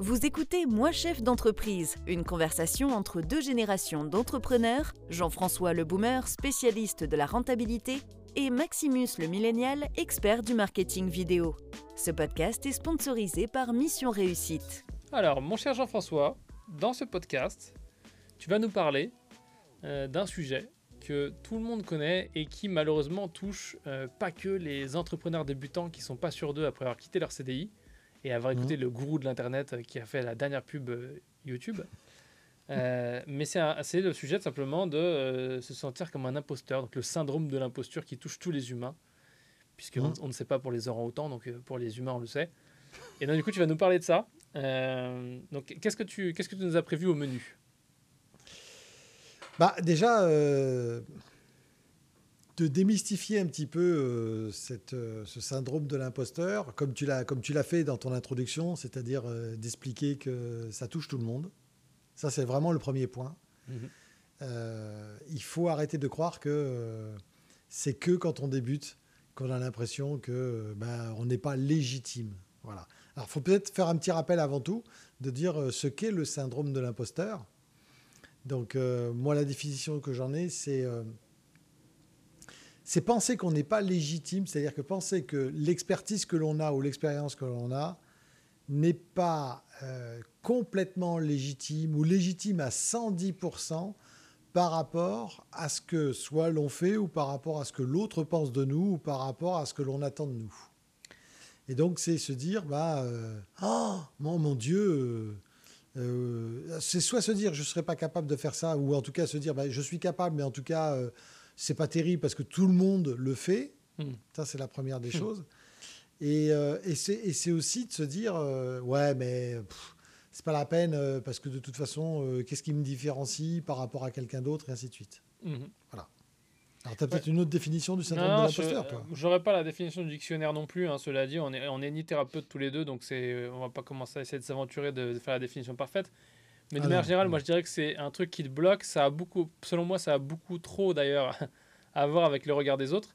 Vous écoutez Moi chef d'entreprise, une conversation entre deux générations d'entrepreneurs, Jean-François le boomer, spécialiste de la rentabilité, et Maximus le millénial, expert du marketing vidéo. Ce podcast est sponsorisé par Mission Réussite. Alors, mon cher Jean-François, dans ce podcast, tu vas nous parler euh, d'un sujet que tout le monde connaît et qui malheureusement touche euh, pas que les entrepreneurs débutants qui sont pas sûrs d'eux après avoir quitté leur CDI, et avoir écouté mhm. le gourou de l'internet qui a fait la dernière pub euh, YouTube. Euh, mais c'est le sujet simplement de euh, se sentir comme un imposteur, donc le syndrome de l'imposture qui touche tous les humains, puisque on, mhm. ne sait pas pour les orang-outans, donc pour les humains on le sait. Et donc du coup tu vas nous parler de ça. donc qu'est-ce que tu qu'est-ce que tu nous as prévu au menu? Bah déjà de démystifier un petit peu euh, cette, euh, ce syndrome de l'imposteur, comme tu l'as comme tu l'as fait dans ton introduction, c'est-à-dire euh, d'expliquer que ça touche tout le monde. Ça, c'est vraiment le premier point. Mhm. il faut arrêter de croire que c'est que quand on débute qu'on a l'impression que ben, on n'est pas légitime. Voilà. Alors, il faut peut-être faire un petit rappel avant tout de dire ce qu'est le syndrome de l'imposteur. Donc, moi, la définition que j'en ai, c'est c'est penser qu'on n'est pas légitime, c'est-à-dire que penser que l'expertise que l'on a ou l'expérience que l'on a n'est pas euh, complètement légitime ou légitime à 110% par rapport à ce que soit l'on fait ou par rapport à ce que l'autre pense de nous ou par rapport à ce que l'on attend de nous. Et donc c'est se dire, bah, euh, oh, mon, Dieu, euh, c'est soit se dire je ne serais pas capable de faire ça ou en tout cas se dire bah, je suis capable mais en tout cas c'est pas terrible parce que tout le monde le fait. Hmm. Ça, c'est la première des hmm. choses. Et, euh, et c'est aussi de se dire, euh, ouais, mais c'est pas la peine euh, parce que de toute façon, qu'est-ce qui me différencie par rapport à quelqu'un d'autre et ainsi de suite. Hmm. Voilà. Alors, tu as peut-être une autre définition du syndrome de l'imposteur, toi J'aurais pas la définition du dictionnaire non plus. Hein, cela dit, on est, on est ni thérapeute tous les deux, donc on va pas commencer à essayer de s'aventurer de, faire la définition parfaite. Mais de ah manière générale, moi je dirais que c'est un truc qui te bloque. Ça a beaucoup, selon moi, ça a beaucoup trop d'ailleurs à voir avec le regard des autres.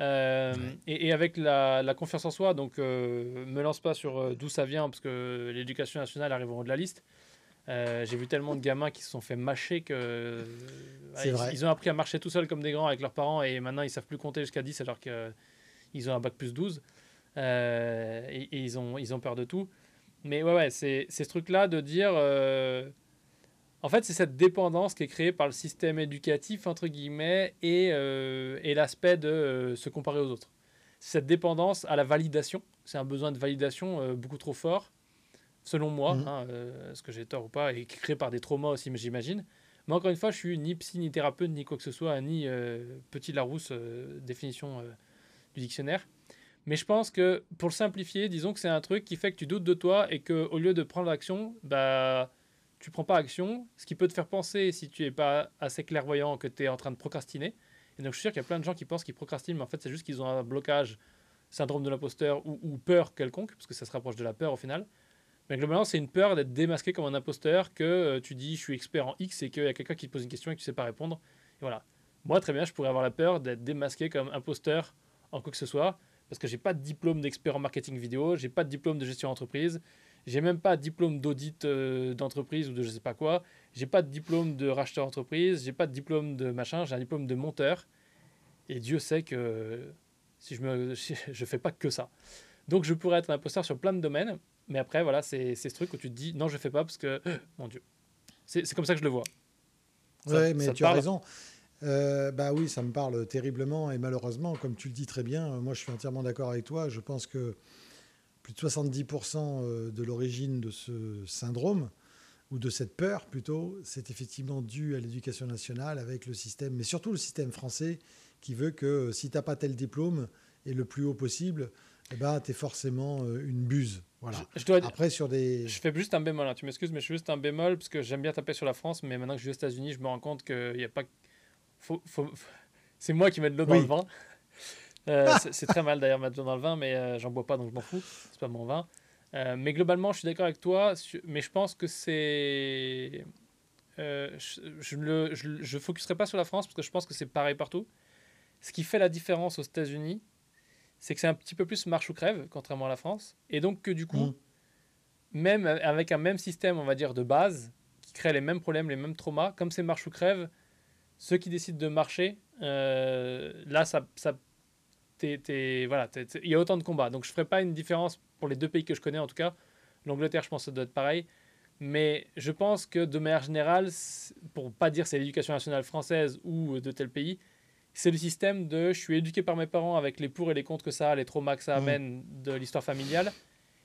Euh, et, avec la, confiance en soi, donc euh, me lance pas sur euh, d'où ça vient, parce que l'éducation nationale arrive en haut de la liste. J'ai vu tellement de gamins qui se sont fait mâcher que ils, ont appris à marcher tout seuls comme des grands avec leurs parents et maintenant ils savent plus compter jusqu'à 10 alors qu'ils ont un bac plus 12 et, et, ils, ont, ils ont peur de tout. Mais ouais, ouais c'est ce truc-là de dire en fait, c'est cette dépendance qui est créée par le système éducatif, entre guillemets, et, euh, et l'aspect de euh, se comparer aux autres. Cette dépendance à la validation, c'est un besoin de validation euh, beaucoup trop fort, selon moi, mhm. hein, est-ce que j'ai tort ou pas, et créé par des traumas aussi, j'imagine. Mais encore une fois, je suis ni psy, ni thérapeute, ni quoi que ce soit, ni petit Larousse, définition du dictionnaire. Mais je pense que, pour simplifier, disons que c'est un truc qui fait que tu doutes de toi et qu'au lieu de prendre l'action, bah tu prends pas action, ce qui peut te faire penser, si tu es pas assez clairvoyant, que tu es en train de procrastiner. Et donc je suis sûr qu'il y a plein de gens qui pensent qu'ils procrastinent, mais en fait c'est juste qu'ils ont un blocage, syndrome de l'imposteur ou, peur quelconque, parce que ça se rapproche de la peur au final. Mais globalement, c'est une peur d'être démasqué comme un imposteur, que euh, tu dis je suis expert en X et qu'il y a quelqu'un qui te pose une question et que tu sais pas répondre. Et voilà. Moi, très bien, je pourrais avoir la peur d'être démasqué comme imposteur en quoi que ce soit, parce que j'ai pas de diplôme d'expert en marketing vidéo, j'ai pas de diplôme de gestion d'entreprise, j'ai même pas de diplôme d'audit euh, d'entreprise ou de je sais pas quoi. J'ai pas de diplôme de racheteur d'entreprise. J'ai pas de diplôme de machin. J'ai un diplôme de monteur. Et Dieu sait que si je me, je fais pas que ça. Donc je pourrais être un imposteur sur plein de domaines. Mais après, voilà, c'est ce truc où tu te dis non, je fais pas parce que, mon Dieu. C'est comme ça que je le vois. Oui, mais tu as raison. Euh, bah oui, ça me parle terriblement et malheureusement, comme tu le dis très bien, moi je suis entièrement d'accord avec toi. Je pense que plus de 70% euh, de l'origine de ce syndrome, ou de cette peur plutôt, c'est effectivement dû à l'éducation nationale avec le système, mais surtout le système français qui veut que euh, si tu n'as pas tel diplôme et le plus haut possible, eh ben, tu es forcément euh, une buse. Voilà. Je, dois Après, sur des... Je fais juste un bémol, hein. tu m'excuses, mais je fais juste un bémol parce que j'aime bien taper sur la France, mais maintenant que je suis aux États-Unis, je me rends compte qu'il n'y a pas. Faut, faut... C'est moi qui mets de l'eau dans le vent. Euh, c'est très mal d'ailleurs mettre dans le vin, mais euh, j'en bois pas donc je m'en fous. C'est pas mon vin. Euh, mais globalement, je suis d'accord avec toi. Mais je pense que c'est. je ne je, je, focuserai pas sur la France parce que je pense que c'est pareil partout. Ce qui fait la différence aux États-Unis, c'est que c'est un petit peu plus marche ou crève, contrairement à la France. Et donc que du coup, même avec un même système, on va dire, de base, qui crée les mêmes problèmes, les mêmes traumas, comme c'est marche ou crève, ceux qui décident de marcher, euh, là, ça, ça voilà, il y a autant de combats. Donc je ne ferai pas une différence pour les deux pays que je connais, en tout cas. L'Angleterre, je pense que ça doit être pareil. Mais je pense que de manière générale, pour pas dire c'est l'éducation nationale française ou de tel pays, c'est le système de je suis éduqué par mes parents avec les pour et les contre que ça a, les traumas que ça mmh. amène de l'histoire familiale.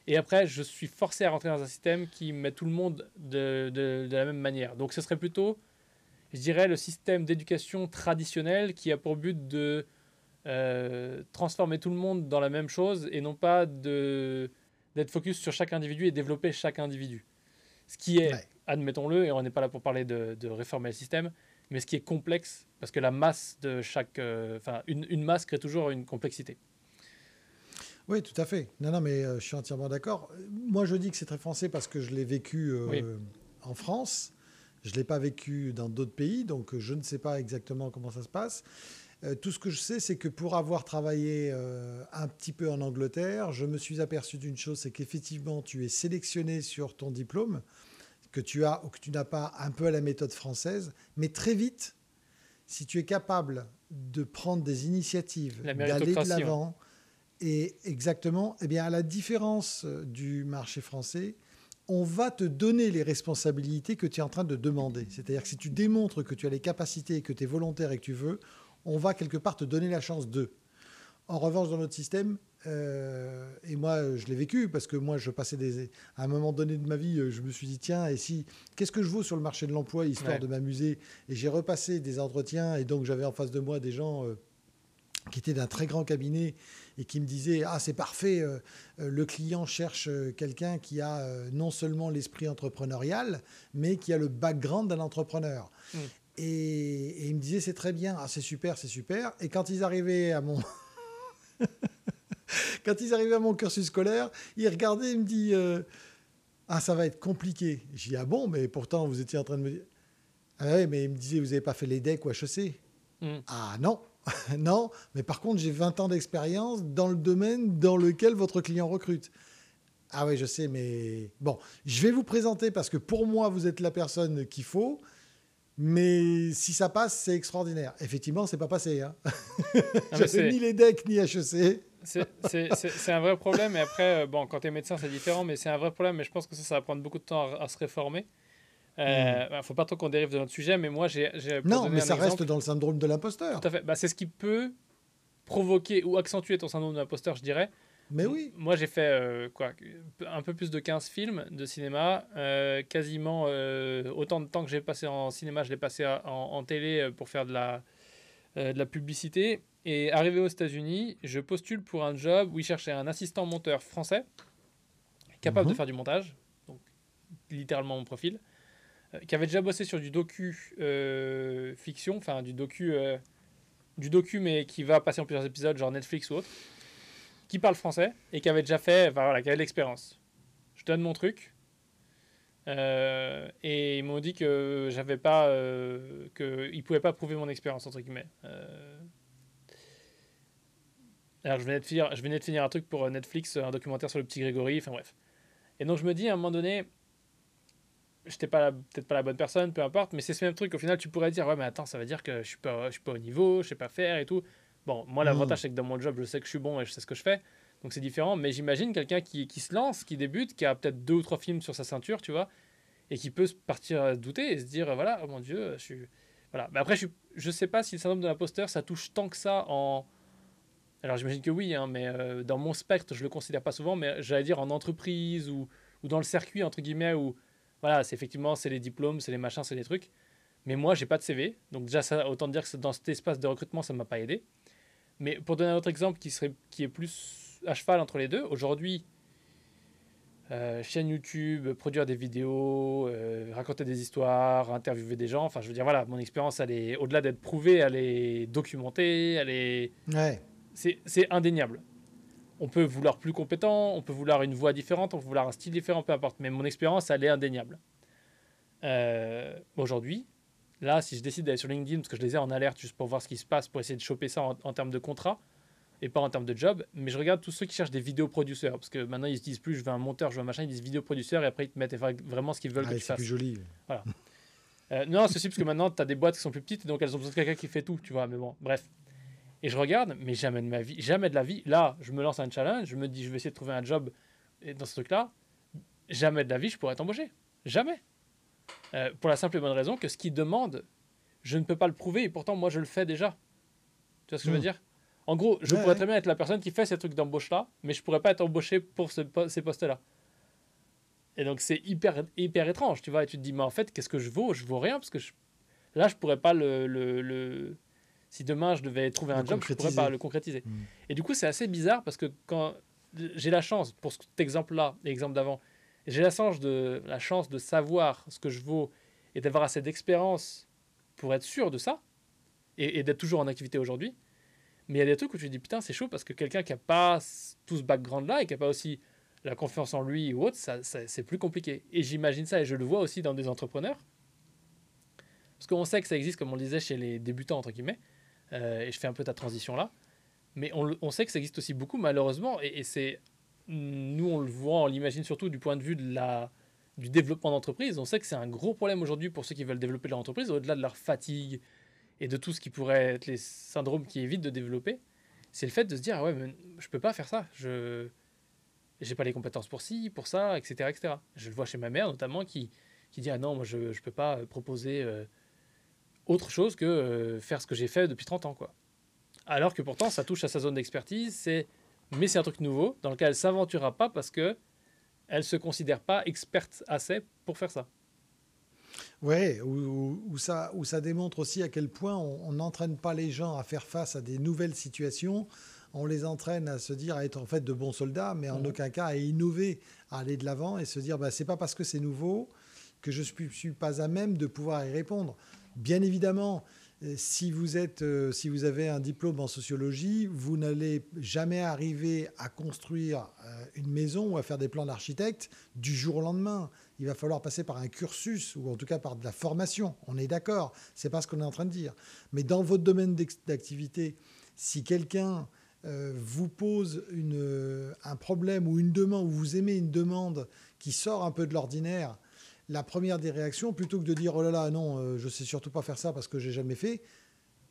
Et après, je suis forcé à rentrer dans un système qui met tout le monde de, de, de la même manière. Donc ce serait plutôt, je dirais, le système d'éducation traditionnel qui a pour but de euh, transformer tout le monde dans la même chose et non pas d'être focus sur chaque individu et développer chaque individu. Ce qui est, admettons-le, et on n'est pas là pour parler de, réformer le système, mais ce qui est complexe, parce que la masse de chaque. Euh, enfin, une, une, masse crée toujours une complexité. Oui, tout à fait. Non, non, mais euh, je suis entièrement d'accord. Moi, je dis que c'est très français parce que je l'ai vécu euh, en France. Je ne l'ai pas vécu dans d'autres pays, donc je ne sais pas exactement comment ça se passe. tout ce que je sais, c'est que pour avoir travaillé un petit peu en Angleterre, je me suis aperçu d'une chose, c'est qu'effectivement, tu es sélectionné sur ton diplôme que tu as ou que tu n'as pas un peu à la méthode française, mais très vite, si tu es capable de prendre des initiatives, d'aller de l'avant, et exactement, eh bien, à la différence euh, du marché français, on va te donner les responsabilités que tu es en train de demander. C'est-à-dire que si tu démontres que tu as les capacités, que tu es volontaire et que tu veux, on va quelque part te donner la chance de. En revanche, dans notre système, euh, et moi, je l'ai vécu parce que moi, je passais des. À un moment donné de ma vie, je me suis dit tiens, et si qu'est-ce que je vaux sur le marché de l'emploi histoire de m'amuser? Et j'ai repassé des entretiens et donc j'avais en face de moi des gens euh, qui étaient d'un très grand cabinet et qui me disaient ah c'est parfait, euh, le client cherche quelqu'un qui a non seulement l'esprit entrepreneurial, mais qui a le background d'un entrepreneur. Mm. Et, et ils me disaient c'est très bien, ah c'est super, c'est super. Et quand ils arrivaient à mon quand ils arrivaient à mon cursus scolaire, ils regardaient et me dit euh, Ah, ça va être compliqué. J'ai dit Ah bon, mais pourtant, vous étiez en train de me dire. Ah oui, mais il me disait Vous n'avez pas fait les decks ou HEC mm. Ah non Non, mais par contre, j'ai 20 ans d'expérience dans le domaine dans lequel votre client recrute. Ah oui, je sais, mais bon, je vais vous présenter parce que pour moi, vous êtes la personne qu'il faut. Mais si ça passe, c'est extraordinaire. Effectivement, c'est pas passé. Hein. J'avais ni les decks ni HEC. C'est un vrai problème. Et après, euh, bon, quand tu es médecin, c'est différent, mais c'est un vrai problème. Mais je pense que ça, ça va prendre beaucoup de temps à, se réformer. Il euh, ne mm. bah, faut pas trop qu'on dérive de notre sujet, mais moi, j'ai. Non, mais ça reste dans le syndrome de l'imposteur. Tout à fait. Bah, c'est ce qui peut provoquer ou accentuer ton syndrome de l'imposteur, je dirais. Mais oui. Moi, j'ai fait euh, quoi, un peu plus de 15 films de cinéma. quasiment autant de temps que j'ai passé en cinéma, je l'ai passé en, en, télé pour faire de la, de la publicité. Et arrivé aux États-Unis, je postule pour un job où ils cherchaient un assistant monteur français, capable de mhm. faire du montage, donc littéralement mon profil, euh, qui avait déjà bossé sur du docu euh, fiction, enfin du docu, euh, du docu mais qui va passer en plusieurs épisodes, genre Netflix ou autre, qui parle français et qui avait déjà fait, enfin voilà, qui avait l'expérience. Je donne mon truc. et ils m'ont dit que j'avais pas, que ils pouvaient pas prouver mon expérience entre guillemets. Alors, je venais, de finir, je venais de finir un truc pour euh, Netflix, un documentaire sur le petit Grégory, enfin bref. Et donc, je me dis, à un moment donné, j'étais pas peut-être pas la bonne personne, peu importe, mais c'est ce même truc. Au final, tu pourrais dire, ouais, mais attends, ça veut dire que je suis pas, je suis pas au niveau, je sais pas faire et tout. Bon, moi, l'avantage, c'est que dans mon job, je sais que je suis bon et je sais ce que je fais. Donc, c'est différent. Mais j'imagine quelqu'un qui, qui, se lance, qui débute, qui a peut-être deux ou trois films sur sa ceinture, tu vois, et qui peut partir douter et se dire, voilà, oh mon Dieu, je suis. Voilà. Mais après, je, je sais pas si le syndrome de l'imposteur, ça touche tant que ça en alors j'imagine que oui, hein, mais euh, dans mon spectre, je le considère pas souvent, mais j'allais dire en entreprise ou, ou, dans le circuit, entre guillemets, où voilà, c'est effectivement, c'est les diplômes, c'est les machins, c'est les trucs. Mais moi, j'ai pas de CV, donc déjà, ça, autant dire que dans cet espace de recrutement, ça m'a pas aidé. Mais pour donner un autre exemple qui, serait, qui est plus à cheval entre les deux, aujourd'hui, euh, chaîne YouTube, produire des vidéos, euh, raconter des histoires, interviewer des gens. Enfin, je veux dire, voilà, mon expérience, elle est au-delà d'être prouvée, elle est documentée, elle est. Ouais c'est indéniable. On peut vouloir plus compétent, on peut vouloir une voix différente, on peut vouloir un style différent, peu importe. Mais mon expérience, elle est indéniable. Euh, aujourd'hui, là, si je décide d'aller sur LinkedIn, parce que je les ai en alerte juste pour voir ce qui se passe, pour essayer de choper ça en, termes de contrat, et pas en termes de job. Mais je regarde tous ceux qui cherchent des vidéos producteurs, parce que maintenant ils se disent plus je veux un monteur, je veux un machin, ils disent vidéo producteur et après ils te mettent vraiment ce qu'ils veulent ah, que tu fasses. C'est plus joli. Voilà. euh, non, c'est aussi parce que maintenant tu as des boîtes qui sont plus petites, donc elles ont besoin de quelqu'un qui fait tout, tu vois. Mais bon, bref. Et je regarde, mais jamais de ma vie, jamais de la vie. Là, je me lance un challenge, je me dis je vais essayer de trouver un job dans ce truc-là. Jamais de la vie je pourrais t'embaucher. Jamais. Euh, pour la simple et bonne raison que ce qu'ils demandent, je ne peux pas le prouver et pourtant moi je le fais déjà. Tu vois ce que je veux hmm. dire? En gros, je pourrais très bien être la personne qui fait ces trucs d'embauche-là, mais je pourrais pas être embauché pour ce, ces postes-là. Et donc c'est hyper, hyper étrange, tu vois. Et tu te dis, mais en fait, qu'est-ce que je vaux? Je vaux rien parce que là, je pourrais pas le, le, Si demain je devais trouver un job, je pourrais pas le concrétiser. Hmm. Et du coup, c'est assez bizarre parce que quand j'ai la chance, pour cet exemple-là, l'exemple d'avant, j'ai la chance, de, la chance de savoir ce que je vaux et d'avoir assez d'expérience pour être sûr de ça et, d'être toujours en activité aujourd'hui. Mais il y a des trucs où tu te dis putain, c'est chaud parce que quelqu'un qui n'a pas tout ce background-là et qui n'a pas aussi la confiance en lui ou autre, ça, c'est plus compliqué. Et j'imagine ça et je le vois aussi dans des entrepreneurs. Parce qu'on sait que ça existe, comme on le disait, chez les débutants, entre guillemets. Euh, et je fais un peu ta transition là. Mais on, on, sait que ça existe aussi beaucoup, malheureusement. Et, c'est. Nous, on le voit, on l'imagine surtout du point de vue de la, du développement d'entreprise. On sait que c'est un gros problème aujourd'hui pour ceux qui veulent développer leur entreprise, au-delà de leur fatigue et de tout ce qui pourrait être les syndromes qui évitent de développer. C'est le fait de se dire, ah ouais, je peux pas faire ça. Je j'ai pas les compétences pour ci, pour ça, etc., etc. Je le vois chez ma mère notamment qui, qui dit, ah non, moi je ne peux pas proposer euh, autre chose que euh, faire ce que j'ai fait depuis 30 ans. quoi. Alors que pourtant, ça touche à sa zone d'expertise, c'est mais c'est un truc nouveau dans lequel elle s'aventurera pas parce que elle se considère pas experte assez pour faire ça. Oui, où, ça, où ça démontre aussi à quel point on n'entraîne pas les gens à faire face à des nouvelles situations. On les entraîne à se dire à être en fait de bons soldats, mais en mhm. aucun cas à innover, à aller de l'avant et se dire bah, c'est pas parce que c'est nouveau que je ne suis, suis, pas à même de pouvoir y répondre. Bien évidemment, si vous, êtes, euh, si vous avez un diplôme en sociologie, vous n'allez jamais arriver à construire euh, une maison ou à faire des plans d'architecte du jour au lendemain. Il va falloir passer par un cursus ou en tout cas par de la formation. On est d'accord, c'est pas ce qu'on est en train de dire. Mais dans votre domaine d'activité, si quelqu'un euh, vous pose une, un problème ou une demande, ou vous aimez une demande qui sort un peu de l'ordinaire, la première des réactions, plutôt que de dire oh là là, non, euh, je sais surtout pas faire ça parce que j'ai jamais fait,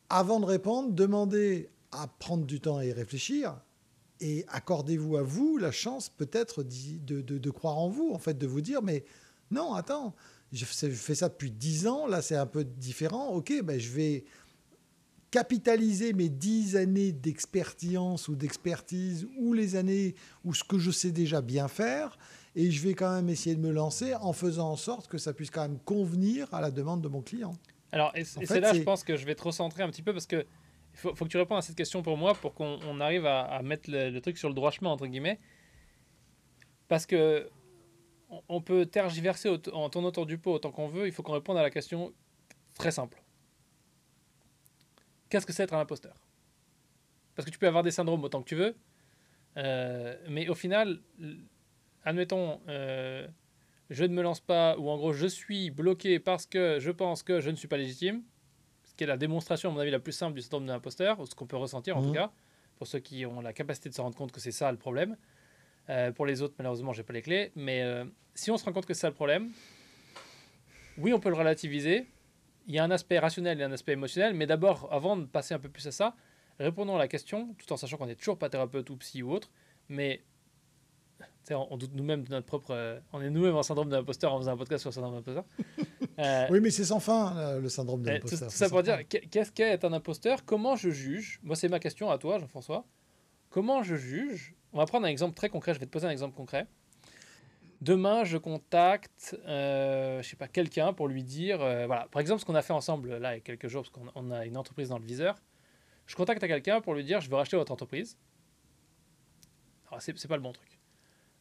avant de répondre, demandez à prendre du temps et réfléchir. Et accordez-vous à vous la chance peut-être de, de, croire en vous, en fait, de vous dire, mais non, attends, je fais ça depuis dix ans, là c'est un peu différent, ok, ben je vais capitaliser mes dix années d'expertise ou d'expertise ou les années où ce que je sais déjà bien faire, et je vais quand même essayer de me lancer en faisant en sorte que ça puisse quand même convenir à la demande de mon client. Alors, et, c'est là, je pense que je vais te recentrer un petit peu parce que il faut, que tu répondes à cette question pour moi pour qu'on arrive à, mettre le, truc sur le droit chemin, entre guillemets. Parce que on, peut tergiverser en tournant autour du pot autant qu'on veut, il faut qu'on réponde à la question très simple. Qu'est-ce que c'est être un imposteur? Parce que tu peux avoir des syndromes autant que tu veux, euh, mais au final, admettons, euh, je ne me lance pas, ou en gros, je suis bloqué parce que je pense que je ne suis pas légitime, ce qui est la démonstration, à mon avis, la plus simple du syndrome de l'imposteur, ou ce qu'on peut ressentir en tout mmh. cas, pour ceux qui ont la capacité de se rendre compte que c'est ça le problème. Euh, pour les autres, malheureusement, j'ai pas les clés, mais euh, si on se rend compte que c'est ça le problème, oui, on peut le relativiser. Il y a un aspect rationnel et un aspect émotionnel, mais d'abord, avant de passer un peu plus à ça, répondons à la question, tout en sachant qu'on n'est toujours pas thérapeute ou psy ou autre, mais on, doute nous-mêmes de notre propre. Euh, on est nous-mêmes en syndrome de l'imposteur en faisant un podcast sur le syndrome de l'imposteur. Euh, oui, mais c'est sans fin, le syndrome de l'imposteur. Tout, ça pour dire, qu'est-ce qu'est être un imposteur? Comment je juge? Moi, c'est ma question à toi, Jean-François. Comment je juge? On va prendre un exemple très concret. Je vais te poser un exemple concret. Demain, je contacte, euh, je sais pas, quelqu'un pour lui dire, euh, voilà, par exemple, ce qu'on a fait ensemble là il y a quelques jours, parce qu'on a une entreprise dans le viseur. Je contacte à quelqu'un pour lui dire, je veux racheter votre entreprise. Alors, c'est pas le bon truc.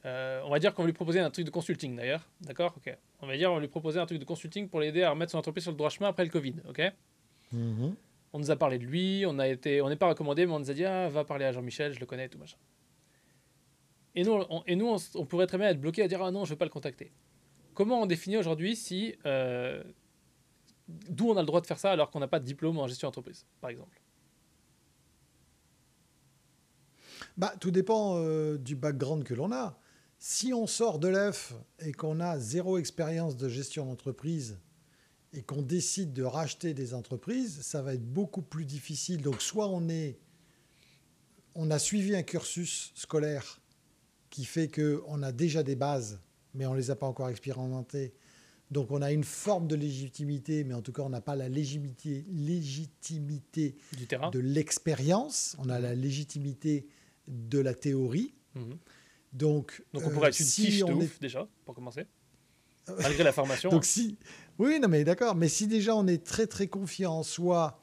Euh, on va dire qu'on va lui proposer un truc de consulting d'ailleurs. D'accord? Ok. On va dire on va lui proposer un truc de consulting pour l'aider à remettre son entreprise sur le droit chemin après le Covid. Ok? Mhm. On nous a parlé de lui, on a été, on n'est pas recommandé, mais on nous a dit ah, va parler à Jean-Michel, je le connais, tout machin. Et nous, on, et nous on, pourrait très bien être bloqué à dire ah non, je ne veux pas le contacter. Comment on définit aujourd'hui si. Euh, d'où on a le droit de faire ça alors qu'on n'a pas de diplôme en gestion d'entreprise, par exemple? Bah, Tout dépend euh, du background que l'on a. Si on sort de l'œuf et qu'on a zéro expérience de gestion d'entreprise et qu'on décide de racheter des entreprises, ça va être beaucoup plus difficile. Donc soit on est, on a suivi un cursus scolaire qui fait qu'on a déjà des bases, mais on ne les a pas encore expérimentées. Donc on a une forme de légitimité, mais en tout cas on n'a pas la légitimité, légitimité du terrain. de l'expérience, on a la légitimité de la théorie. Mhm. Donc, Donc on pourrait euh, être une si quiche de est- ouf déjà, pour commencer. Malgré la formation. Donc si, oui, non mais d'accord, mais si déjà on est très très confiant en soi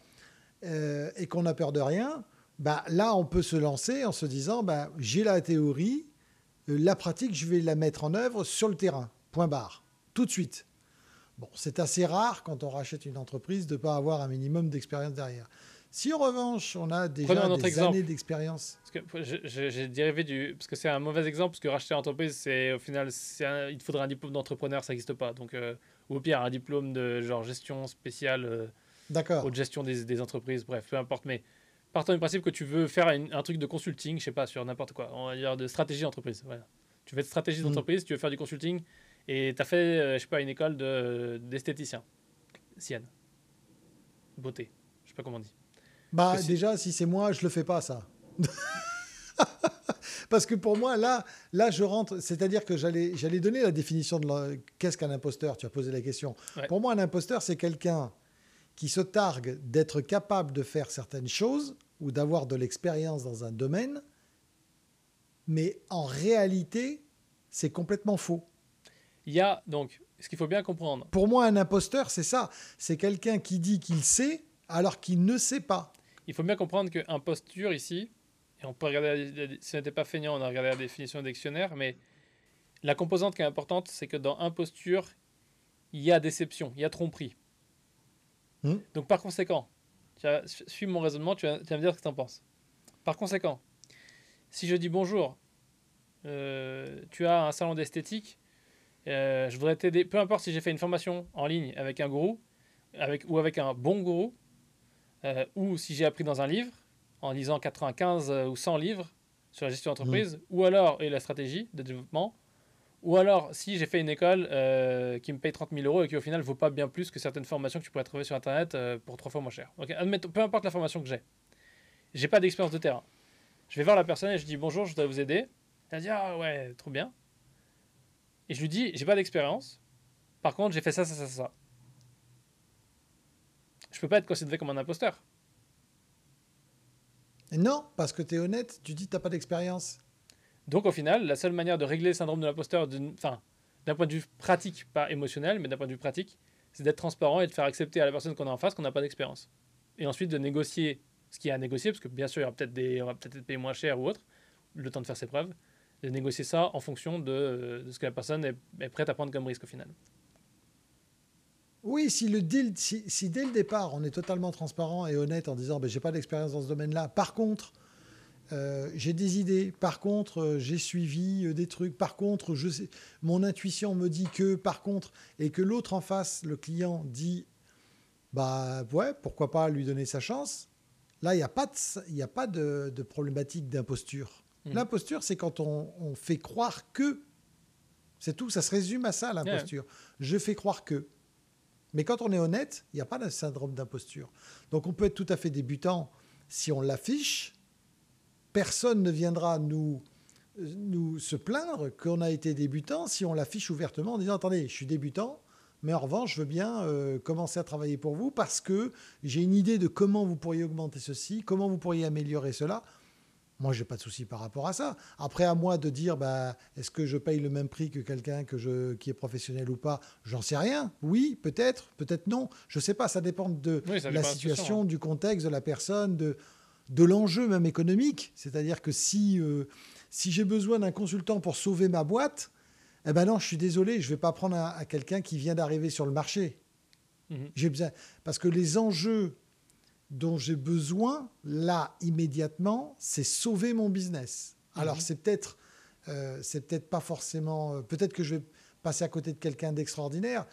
euh, et qu'on a peur de rien, bah là on peut se lancer en se disant, bah j'ai la théorie, euh, la pratique je vais la mettre en œuvre sur le terrain, point barre, tout de suite. Bon, c'est assez rare quand on rachète une entreprise de ne pas avoir un minimum d'expérience derrière. Si en revanche on a déjà des exemple. années d'expérience, j'ai dérivé du. Parce que c'est un mauvais exemple, parce que racheter une entreprise, c'est au final, un- il te faudrait un diplôme d'entrepreneur, ça n'existe pas. Donc, euh, ou au pire, un diplôme de genre gestion spéciale, euh, d'accord. ou de gestion des, des entreprises, bref, peu importe. Mais partant du principe que tu veux faire une- un truc de consulting, je sais pas, sur n'importe quoi, on va dire de stratégie d'entreprise. Voilà. Tu fais de stratégie Mm. d'entreprise, tu veux faire du consulting, et tu as fait, euh, je sais pas, une école de- d'esthéticien. Sienne. Beauté. Je sais pas comment on dit. Bah déjà, si c'est moi, je le fais pas ça. Parce que pour moi, là, là, je rentre. C'est-à-dire que j'allais, j'allais donner la définition de la- qu'est-ce qu'un imposteur? Tu as posé la question. Ouais. Pour moi, un imposteur, c'est quelqu'un qui se targue d'être capable de faire certaines choses ou d'avoir de l'expérience dans un domaine, mais en réalité, c'est complètement faux. Il y a donc, ce qu'il faut bien comprendre, Pour moi, un imposteur, c'est ça. C'est quelqu'un qui dit qu'il sait alors qu'il ne sait pas. Il faut bien comprendre qu'un posture ici, et on peut regarder, la- si on n'était pas feignant, on a regardé la définition du dictionnaire, mais la composante qui est importante, c'est que dans imposture, il y a déception, il y a tromperie. Hmm. Donc par conséquent, suis mon raisonnement, tu vas, tu vas me dire ce que tu en penses. Par conséquent, si je dis bonjour, euh, tu as un salon d'esthétique, euh, je voudrais t'aider, peu importe si j'ai fait une formation en ligne avec un gourou, avec, ou avec un bon gourou, euh, ou si j'ai appris dans un livre, en lisant 95 euh, ou 100 livres sur la gestion d'entreprise, ou alors, et la stratégie de développement, ou alors si j'ai fait une école euh, qui me paye 30 000 euros et qui au final vaut pas bien plus que certaines formations que tu pourrais trouver sur Internet euh, pour trois fois moins cher. Ok, Admettons, peu importe la formation que j'ai, j'ai pas d'expérience de terrain. Je vais voir la personne et je dis bonjour, je voudrais vous aider. Elle dire ah ouais, trop bien. Et je lui dis j'ai pas d'expérience. Par contre, j'ai fait ça, ça, ça, ça. Je peux pas être considéré comme un imposteur. Non, parce que tu es honnête, tu dis que tu n'as pas d'expérience. Donc au final, la seule manière de régler le syndrome de l'imposteur, d'un point de vue pratique, pas émotionnel, mais d'un point de vue pratique, c'est d'être transparent et de faire accepter à la personne qu'on a en face qu'on n'a pas d'expérience. Et ensuite de négocier ce qu'il y a à négocier, parce que bien sûr, il y aura peut-être des, on va peut-être être payé moins cher ou autre, le temps de faire ses preuves, de négocier ça en fonction de, de ce que la personne est, est prête à prendre comme risque au final. Oui, si, le deal- si, si dès le départ, on est totalement transparent et honnête en disant ben, j'ai pas d'expérience dans ce domaine-là, par contre, euh, j'ai des idées, par contre, euh, j'ai suivi euh, des trucs, par contre, je sais, mon intuition me dit que, par contre, et que l'autre en face, le client, dit bah ouais, pourquoi pas lui donner sa chance, là, il n'y a pas de, y a pas de, de problématique d'imposture. Mhm. L'imposture, c'est quand on, on fait croire que. C'est tout, ça se résume à ça, l'imposture. Je fais croire que. Mais quand on est honnête, il n'y a pas de syndrome d'imposture. Donc on peut être tout à fait débutant si on l'affiche. Personne ne viendra nous, nous se plaindre qu'on a été débutant si on l'affiche ouvertement en disant attendez, je suis débutant, mais en revanche, je veux bien euh, commencer à travailler pour vous parce que j'ai une idée de comment vous pourriez augmenter ceci, comment vous pourriez améliorer cela. Moi, j'ai pas de souci par rapport à ça. Après, à moi de dire, bah, est-ce que je paye le même prix que quelqu'un que je, qui est professionnel ou pas? J'en sais rien. Oui, peut-être, peut-être non. Je sais pas. Ça dépend de Oui, ça la situation, situation, du contexte, de la personne, de, de l'enjeu même économique. C'est-à-dire que si, euh, si j'ai besoin d'un consultant pour sauver ma boîte, eh ben non, je suis désolé, je vais pas prendre à, à quelqu'un qui vient d'arriver sur le marché. Mhm. J'ai besoin parce que les enjeux dont j'ai besoin là immédiatement, c'est sauver mon business. Alors Mhm. c'est peut-être euh, c'est peut-être pas forcément euh, peut-être que je vais passer à côté de quelqu'un d'extraordinaire,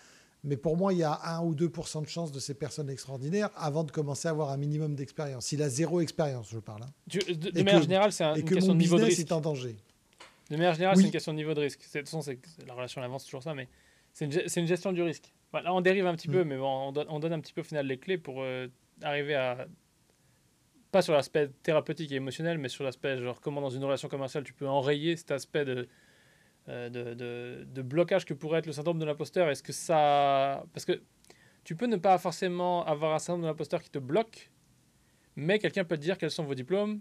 Mais pour moi, il y a 1 ou 2% de chance de ces personnes extraordinaires avant de commencer à avoir un minimum d'expérience. S'il a zéro expérience, je parle. Hein. de, manière générale, c'est un, une question de niveau de risque. est en danger. De manière générale, c'est une question de niveau de risque. De toute façon, la relation à l'avance, c'est toujours ça, mais c'est une, une, gestion du risque. Là, on dérive un petit mm. peu, mais bon, on, donne, on, donne, un petit peu au final les clés pour euh, arriver à. Pas sur l'aspect thérapeutique et émotionnel, mais sur l'aspect, genre, comment dans une relation commerciale tu peux enrayer cet aspect de euh, de, de, blocage que pourrait être le syndrome de l'imposteur Est-ce que ça... Parce que tu peux ne pas forcément avoir un syndrome de l'imposteur qui te bloque, mais quelqu'un peut te dire quels sont vos diplômes,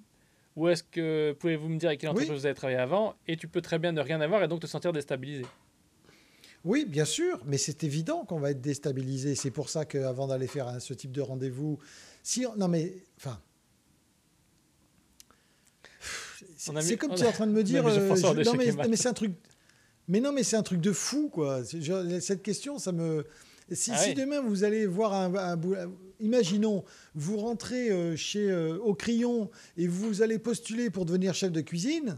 ou est-ce que pouvez-vous me dire avec quelle entreprise vous avez travaillé avant, et tu peux très bien ne rien avoir et donc te sentir déstabilisé. Oui, bien sûr, mais c'est évident qu'on va être déstabilisé. C'est pour ça qu'avant d'aller faire ce type de rendez-vous, si non mais enfin, c'est comme tu es en train de me dire, euh, non mais c'est un truc, mais non, mais c'est un truc de fou, quoi. Cette question, ça me. Si, ah demain vous allez voir un, imaginons, vous rentrez euh, chez euh, au crayon et vous allez postuler pour devenir chef de cuisine,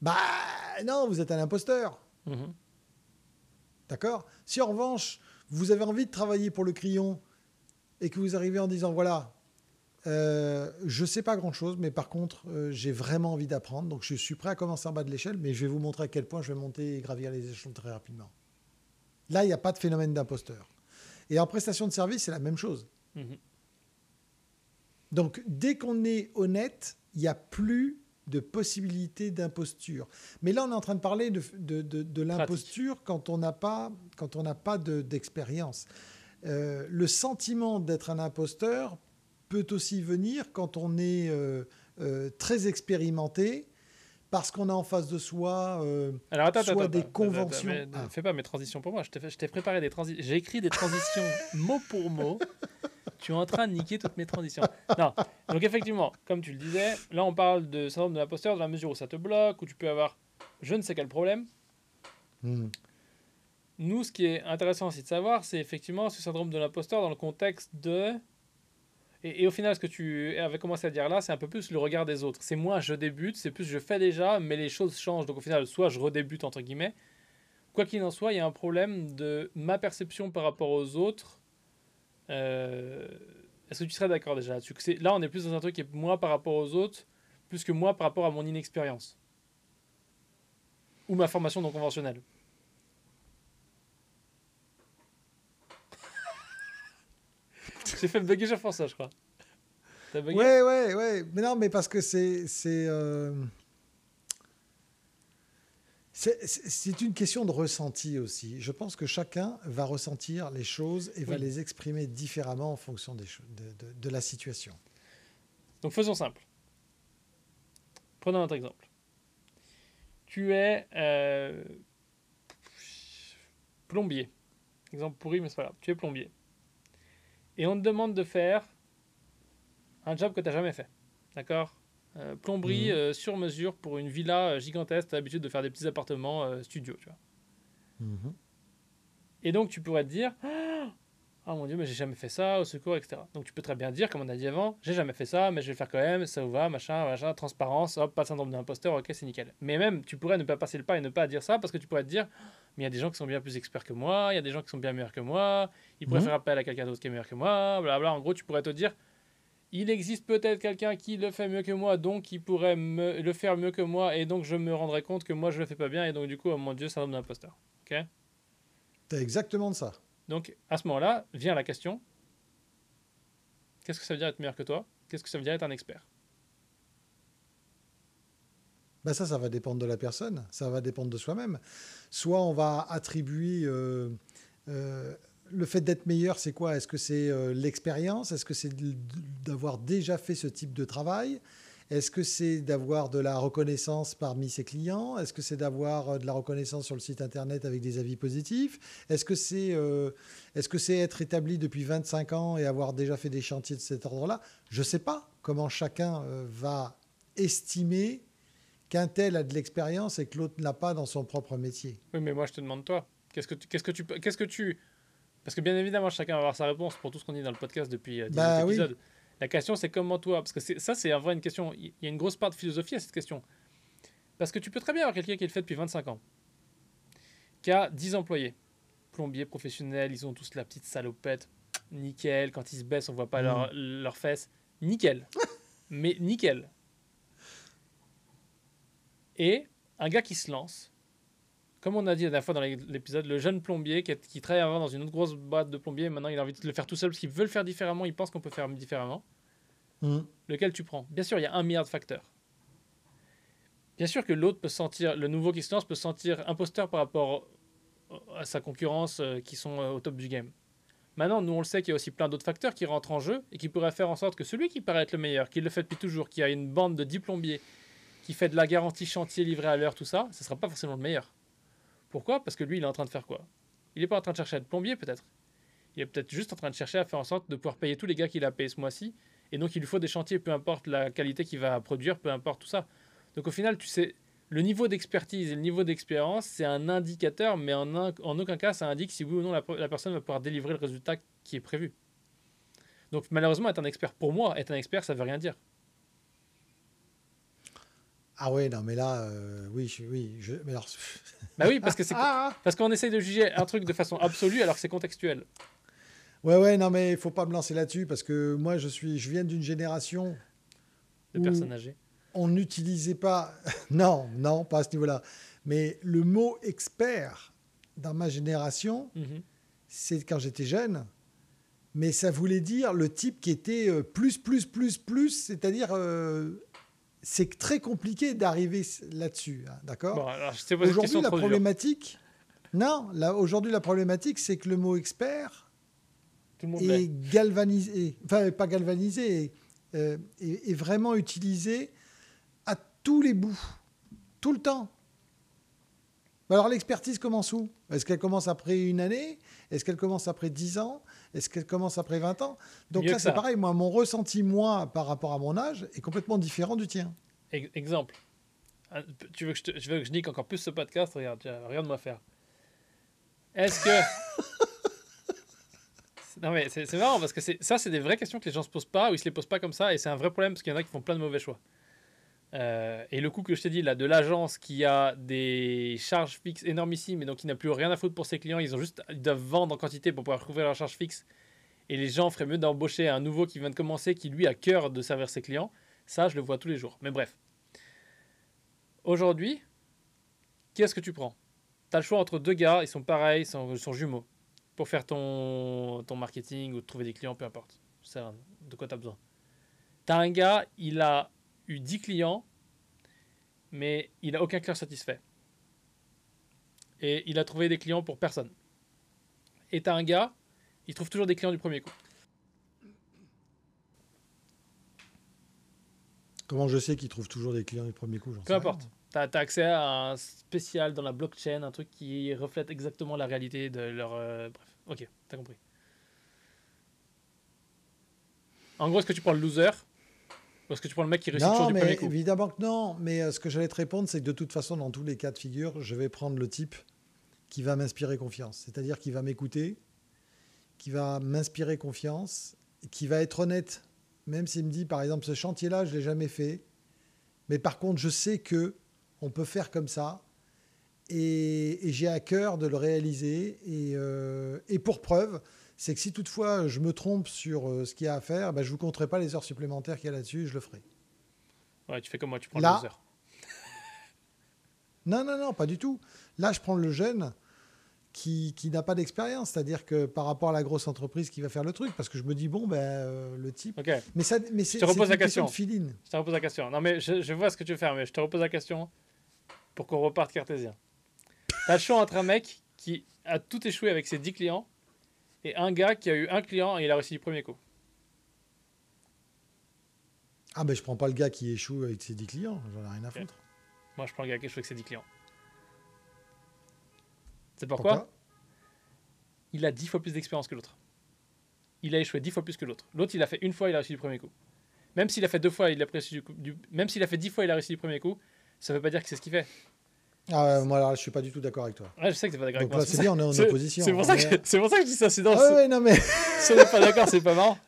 bah non, vous êtes un imposteur. Mhm. D'accord? Si en revanche, vous avez envie de travailler pour le crayon et que vous arrivez en disant voilà, euh, je ne sais pas grand-chose, mais par contre, euh, j'ai vraiment envie d'apprendre. Donc, je suis prêt à commencer en bas de l'échelle, mais je vais vous montrer à quel point je vais monter et gravir les échelons très rapidement. Là, il n'y a pas de phénomène d'imposteur. Et en prestation de service, c'est la même chose. Mhm. Donc, dès qu'on est honnête, il n'y a plus de possibilité d'imposture. Mais là, on est en train de parler de, de, de, l'imposture quand on n'a pas, quand on n'a pas d'expérience. Euh, le sentiment d'être un imposteur peut aussi venir quand on est euh, euh, très expérimenté, parce qu'on a en face de soi euh, Alors, attends, soit des conventions. Ne ah. fais pas mes transitions pour moi. Je t'ai préparé des transitions. J'ai écrit des transitions mot pour mot. Tu es en train de niquer toutes mes transitions. Non. Donc effectivement, comme tu le disais, là on parle de syndrome de l'imposteur dans la mesure où ça te bloque, où tu peux avoir je ne sais quel problème. Hmm. Nous, ce qui est intéressant aussi de savoir, c'est effectivement ce syndrome de l'imposteur dans le contexte de et, au final, ce que tu avais commencé à dire là, c'est un peu plus le regard des autres. C'est moins je débute, c'est plus je fais déjà, mais les choses changent. Donc au final, soit je redébute, entre guillemets. Quoi qu'il en soit, il y a un problème de ma perception par rapport aux autres. Euh, est-ce que tu serais d'accord déjà là-dessus? Là, on est plus dans un truc qui est moi par rapport aux autres, plus que moi par rapport à mon inexpérience. Ou ma formation non conventionnelle. J'ai fait bugger Jean-François, je crois. T'as bugué? Ouais, ouais, ouais. Mais non, mais parce que c'est. C'est euh... C'est une question de ressenti aussi. Je pense que chacun va ressentir les choses et va les exprimer différemment en fonction des de, de, de, la situation. Donc faisons simple. Prenons notre exemple. Tu es euh, plombier. Exemple pourri, mais c'est pas grave. Tu es plombier et on te demande de faire un job que tu n'as jamais fait. D'accord? Euh, Plomberie mhm. euh, sur mesure pour une villa euh, gigantesque. Tu as l'habitude de faire des petits appartements studio, tu vois. Mhm. Et donc, tu pourrais te dire Ah oh mon dieu, mais j'ai jamais fait ça, au secours, etc. Donc, tu peux très bien dire, comme on a dit avant J'ai jamais fait ça, mais je vais le faire quand même, ça vous va, machin, machin, transparence, hop, pas de syndrome d'imposteur, ok, c'est nickel. Mais même, tu pourrais ne pas passer le pas et ne pas dire ça parce que tu pourrais te dire mais il y a des gens qui sont bien plus experts que moi, il y a des gens qui sont bien meilleurs que moi, ils pourraient mhm. faire appel à quelqu'un d'autre qui est meilleur que moi, bla En gros, tu pourrais te dire, il existe peut-être quelqu'un qui le fait mieux que moi, donc il pourrait me, le faire mieux que moi, et donc je me rendrais compte que moi je le fais pas bien, et donc du coup, oh mon Dieu, un d'imposteur. Ok? C'est exactement de ça. Donc à ce moment-là, vient la question qu'est-ce que ça veut dire être meilleur que toi? Qu'est-ce que ça veut dire être un expert? Ben ça, ça va dépendre de la personne, ça va dépendre de soi-même. Soit on va attribuer euh, euh, le fait d'être meilleur, c'est quoi? Est-ce que c'est euh, l'expérience? Est-ce que c'est d'avoir déjà fait ce type de travail? Est-ce que c'est d'avoir de la reconnaissance parmi ses clients? Est-ce que c'est d'avoir de la reconnaissance sur le site internet avec des avis positifs? Est-ce que c'est est -ce c'est être établi depuis 25 ans et avoir déjà fait des chantiers de cet ordre-là? Je ne sais pas comment chacun va estimer qu'un tel a de l'expérience et que l'autre ne l'a pas dans son propre métier. Oui, mais moi je te demande toi, qu'est-ce que qu'est-ce qu'est-ce que tu, parce que bien évidemment chacun va avoir sa réponse pour tout ce qu'on dit dans le podcast depuis euh, bah, épisodes. La question c'est comment toi, parce que ça c'est en vrai une question, il y a une grosse part de philosophie à cette question, parce que tu peux très bien avoir quelqu'un qui le fait depuis 25 ans, qui a 10 employés, plombiers professionnels, ils ont tous la petite salopette. Nickel. Quand ils se baissent, on voit pas leurs leur fesses. Nickel. Mais nickel. Et un gars qui se lance, comme on a dit la dernière fois dans l'épisode, le jeune plombier qui, qui, travaille avant dans une autre grosse boîte de plombier, maintenant il a envie de le faire tout seul parce qu'il veut le faire différemment, il pense qu'on peut faire différemment. Mm. Lequel tu prends? Bien sûr, il y a un milliard de facteurs. Bien sûr que l'autre peut sentir, le nouveau qui se lance peut sentir imposteur par rapport à sa concurrence euh, qui sont euh, au top du game. Maintenant, nous on le sait qu'il y a aussi plein d'autres facteurs qui rentrent en jeu et qui pourraient faire en sorte que celui qui paraît être le meilleur, qui le fait depuis toujours, qui a une bande de 10 plombiers, qui fait de la garantie chantier livré à l'heure, tout ça, ce ne sera pas forcément le meilleur. Pourquoi? Parce que lui, il est en train de faire quoi? Il n'est pas en train de chercher à être plombier peut-être? Il est peut-être juste en train de chercher à faire en sorte de pouvoir payer tous les gars qu'il a payés ce mois-ci. Et donc il lui faut des chantiers, peu importe la qualité qu'il va produire, peu importe tout ça. Donc au final, tu sais, le niveau d'expertise et le niveau d'expérience, c'est un indicateur, mais en, aucun cas, ça indique si oui ou non la, personne va pouvoir délivrer le résultat qui est prévu. Donc malheureusement, être un expert, pour moi, être un expert, ça veut rien dire. Ah ouais, non, mais là, euh, oui, je, oui, je, mais alors... bah oui, parce que c'est ah, ah. parce qu'on essaye de juger un truc de façon absolue alors que c'est contextuel. Ouais, ouais, non, mais il faut pas me lancer là-dessus parce que moi, je suis, je viens d'une génération de personnes âgées on n'utilisait pas, non, non, pas à ce niveau-là, mais le mot expert dans ma génération, mhm. c'est quand j'étais jeune, mais ça voulait dire le type qui était euh, plus, plus, plus, plus, c'est-à-dire euh, c'est très compliqué d'arriver là-dessus, hein, d'accord Aujourd'hui, la problématique, non, aujourd'hui, la problématique, c'est que le mot expert est galvanisé, enfin, pas galvanisé, euh, est vraiment utilisé tous les bouts, tout le temps. Alors l'expertise commence où? Est-ce qu'elle commence après une année? Est-ce qu'elle commence après 10 ans? Est-ce qu'elle commence après 20 ans? Donc là c'est pareil, moi mon ressenti moi par rapport à mon âge est complètement différent du tien. Exemple. Ah, tu veux que je, te, veux que je nique encore plus ce podcast? Regarde, regarde-moi faire. Est-ce que... non mais c'est marrant parce que ça c'est des vraies questions que les gens se posent pas ou ils se les posent pas comme ça et c'est un vrai problème parce qu'il y en a qui font plein de mauvais choix. Euh, et le coup que je t'ai dit là de l'agence qui a des charges fixes énormissimes et donc qui n'a plus rien à foutre pour ses clients, ils ont juste ils doivent vendre en quantité pour pouvoir couvrir leurs charges fixes. Et les gens feraient mieux d'embaucher un nouveau qui vient de commencer, qui lui a cœur de servir ses clients. Ça, je le vois tous les jours. Mais bref. Aujourd'hui, qu'est-ce que tu prends? Tu as le choix entre deux gars, ils sont pareils, ils sont, jumeaux, pour faire ton, marketing ou trouver des clients, peu importe. C'est de quoi tu as besoin? Tu as un gars, il a eu 10 clients, mais il n'a aucun client satisfait. Et il a trouvé des clients pour personne. Et tu as un gars, il trouve toujours des clients du premier coup. Comment je sais qu'il trouve toujours des clients du premier coup Peu importe. Tu as, accès à un spécial dans la blockchain, un truc qui reflète exactement la réalité de leur. Euh, bref, ok, tu as compris. En gros, est-ce que tu prends le loser? Parce que tu prends le mec qui réussit toujours du premier coup. Évidemment que non, mais euh, ce que j'allais te répondre, c'est que de toute façon, dans tous les cas de figure, je vais prendre le type qui va m'inspirer confiance. C'est-à-dire qui va m'écouter, qui va m'inspirer confiance, qui va être honnête, même s'il me dit, par exemple, ce chantier-là, je ne l'ai jamais fait, mais par contre, je sais que on peut faire comme ça, et, j'ai à cœur de le réaliser. Et, euh, et pour preuve, c'est que si toutefois je me trompe sur euh, ce qu'il y a à faire, bah, je ne vous compterai pas les heures supplémentaires qu'il y a là-dessus, je le ferai. Ouais, tu fais comme moi, tu prends Là, heures. non, non, non, pas du tout. Là, je prends le jeune qui, qui n'a pas d'expérience, c'est-à-dire que par rapport à la grosse entreprise qui va faire le truc, parce que je me dis, bon, ben, euh, le type. Mais, ça, mais c'est. Je te repose la question. Je te repose la question. Non, mais je, je, vois ce que tu veux faire, mais je te repose la question pour qu'on reparte cartésien. Tu as le choix entre un mec qui a tout échoué avec ses 10 clients et un gars qui a eu un client et il a réussi du premier coup. Ah, ben je prends pas le gars qui échoue avec ses 10 clients, j'en ai rien à foutre. Moi, je prends le gars qui échoue avec ses 10 clients. C'est pourquoi, pourquoi Il a 10 fois plus d'expérience que l'autre. Il a échoué 10 fois plus que l'autre. L'autre, il a fait une fois, il a réussi du premier coup. Même s'il a fait deux fois, il a réussi du, même s'il a fait 10 fois, il a réussi du premier coup, ça veut pas dire que c'est ce qu'il fait. Ah moi alors je suis pas du tout d'accord avec toi. Ouais, je sais que t'es pas d'accord avec moi. c'est bien, on est en opposition. C'est pour, ça que, c'est pour ça que je dis ça, c'est dans ah, ouais, non mais. si on n'est pas d'accord, c'est pas marrant.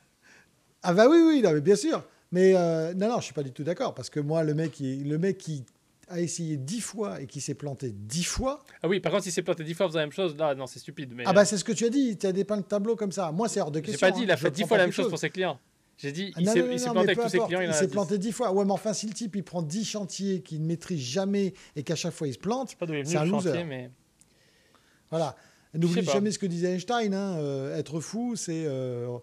Ah bah oui, oui, non, mais bien sûr. Mais euh, non, non, je suis pas du tout d'accord parce que moi, le mec, qui, le mec qui a essayé dix fois et qui s'est planté dix fois. Ah oui, par contre, s'il s'est planté dix fois, vous la même chose, là, non, c'est stupide. Mais... Ah bah c'est ce que tu as dit, tu as dépeint le tableau comme ça. Moi, c'est hors de question. J'ai pas dit, il a hein. fait dix fois la même chose pour ses clients. J'ai dit, il s'est planté avec tous ses clients. Il, s'est planté dix fois. Ouais, mais enfin, si le type il prend dix chantiers qu'il ne maîtrise jamais et qu'à chaque fois il se plante, c'est un loser. Chantier, mais... Voilà. N'oublie jamais ce que disait Einstein. Hein, euh, être fou, c'est euh,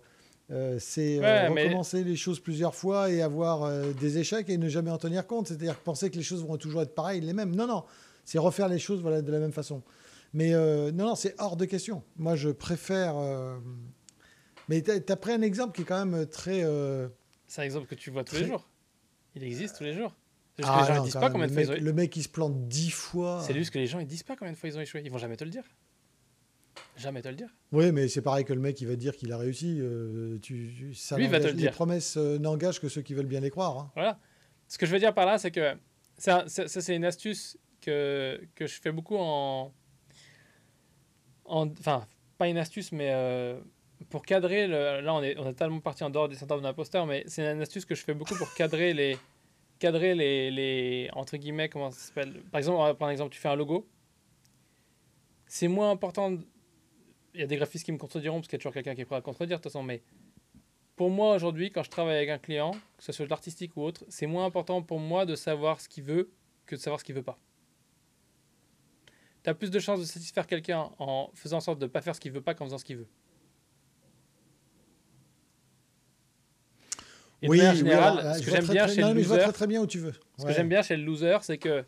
euh, c'est recommencer les choses plusieurs fois et avoir des échecs et ne jamais en tenir compte. C'est-à-dire penser que les choses vont toujours être pareilles, les mêmes. Non, non. C'est refaire les choses voilà, de la même façon. Mais non, non, c'est hors de question. Moi, je préfère mais tu as, pris un exemple qui est quand même très. Euh, c'est un exemple que tu vois tous les gens. Il existe tous les jours. Ah, les gens ne disent pas combien de fois ils ont... Le mec, il se plante dix fois. C'est juste que les gens, ils disent pas combien de fois ils ont échoué. Ils vont jamais te le dire. Jamais te le dire. Oui, mais c'est pareil que le mec, il va dire qu'il a réussi. Euh, tu, ça Lui, va te le dire. Les promesses euh, n'engagent que ceux qui veulent bien les croire. Hein. Voilà. Ce que je veux dire par là, c'est que ça, ça, c'est une astuce que, que je fais beaucoup en. en enfin, pas une astuce, mais pour cadrer, là on est, on est tellement parti en dehors du syndrome d'imposteur, mais c'est une astuce que je fais beaucoup pour cadrer les, cadrer les, les entre guillemets, comment ça s'appelle? Par exemple, par exemple, tu fais un logo. C'est moins important. Il y a des graphistes qui me contrediront parce qu'il y a toujours quelqu'un qui est prêt à contredire de toute façon, mais pour moi aujourd'hui, quand je travaille avec un client, que ce soit de l'artistique ou autre, c'est moins important pour moi de savoir ce qu'il veut que de savoir ce qu'il veut pas. Tu as plus de chances de satisfaire quelqu'un en faisant en sorte de ne pas faire ce qu'il veut pas qu'en faisant ce qu'il veut. Oui, de ce que j'aime bien chez le loser, très, bien où tu veux. Ce que j'aime bien chez le loser, c'est que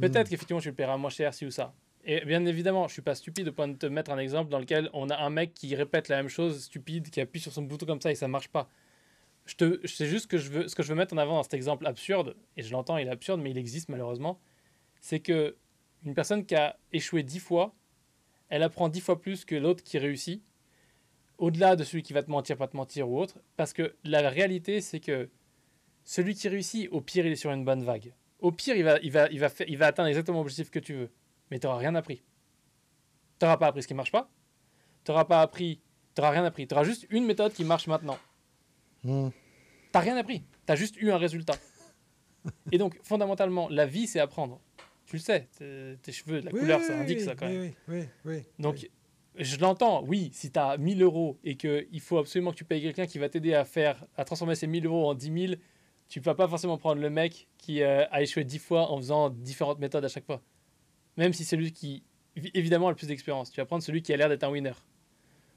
peut-être hmm. qu'effectivement, tu le paieras moins cher si ou ça. Et bien évidemment, je suis pas stupide au point de te mettre un exemple dans lequel on a un mec qui répète la même chose, stupide, qui appuie sur son bouton comme ça et ça marche pas. Je te, c'est juste que je veux, ce que je veux mettre en avant dans cet exemple absurde, et je l'entends, il est absurde, mais il existe malheureusement, c'est que une personne qui a échoué dix fois, elle apprend dix fois plus que l'autre qui réussit, au-delà de celui qui va te mentir, pas te mentir ou autre, parce que la réalité, c'est que celui qui réussit, au pire, il est sur une bonne vague. Au pire, il va, il va, il va, faire, il va atteindre exactement l'objectif que tu veux, mais tu n'auras rien appris. Tu n'auras pas appris ce qui marche pas, tu n'auras pas appris, tu rien appris. Tu auras juste une méthode qui marche maintenant. Tu n'as rien appris, tu as juste eu un résultat. Et donc, fondamentalement, la vie, c'est apprendre. Tu le sais, tes cheveux, la couleur, ça indique ça quand même. Oui, oui, oui. Donc, je l'entends, oui, si tu as 1000 euros et qu'il faut absolument que tu payes quelqu'un qui va t'aider à faire, à transformer ces 1000 euros en 10 000, tu vas pas forcément prendre le mec qui euh, a échoué 10 fois en faisant différentes méthodes à chaque fois. Même si c'est lui qui, évidemment, a le plus d'expérience. Tu vas prendre celui qui a l'air d'être un winner.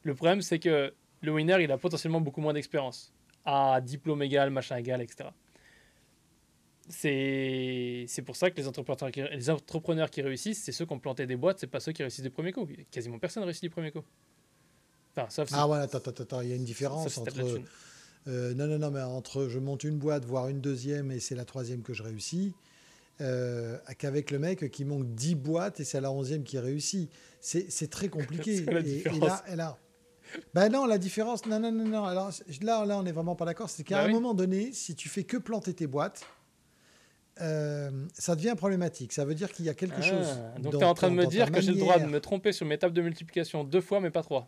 Le problème, c'est que le winner, il a potentiellement beaucoup moins d'expérience. À diplôme égal, machin égal, etc c'est pour ça que les entrepreneurs, qui, les entrepreneurs qui réussissent, c'est ceux qui ont planté des boîtes, c'est pas ceux qui réussissent du premier coup. Quasiment personne réussit du premier coup. Enfin, sauf Ah ouais, attends, attends, attends, il y a une différence entre. Euh, non, non, non, mais entre je monte une boîte, voire une deuxième, et c'est la troisième que je réussis, euh, qu'avec le mec qui monte 10 boîtes et c'est la onzième qui réussit. C'est très compliqué. la et, et, là, et là, ben non, la différence, non, non, non, non. Alors là, là on n'est vraiment pas d'accord. C'est qu'à bah un moment donné, si tu fais que planter tes boîtes, euh, ça devient problématique. Ça veut dire qu'il y a quelque ah, chose. Donc tu es en train de me dire que j'ai le droit de me tromper sur mes tables de multiplication deux fois, mais pas trois.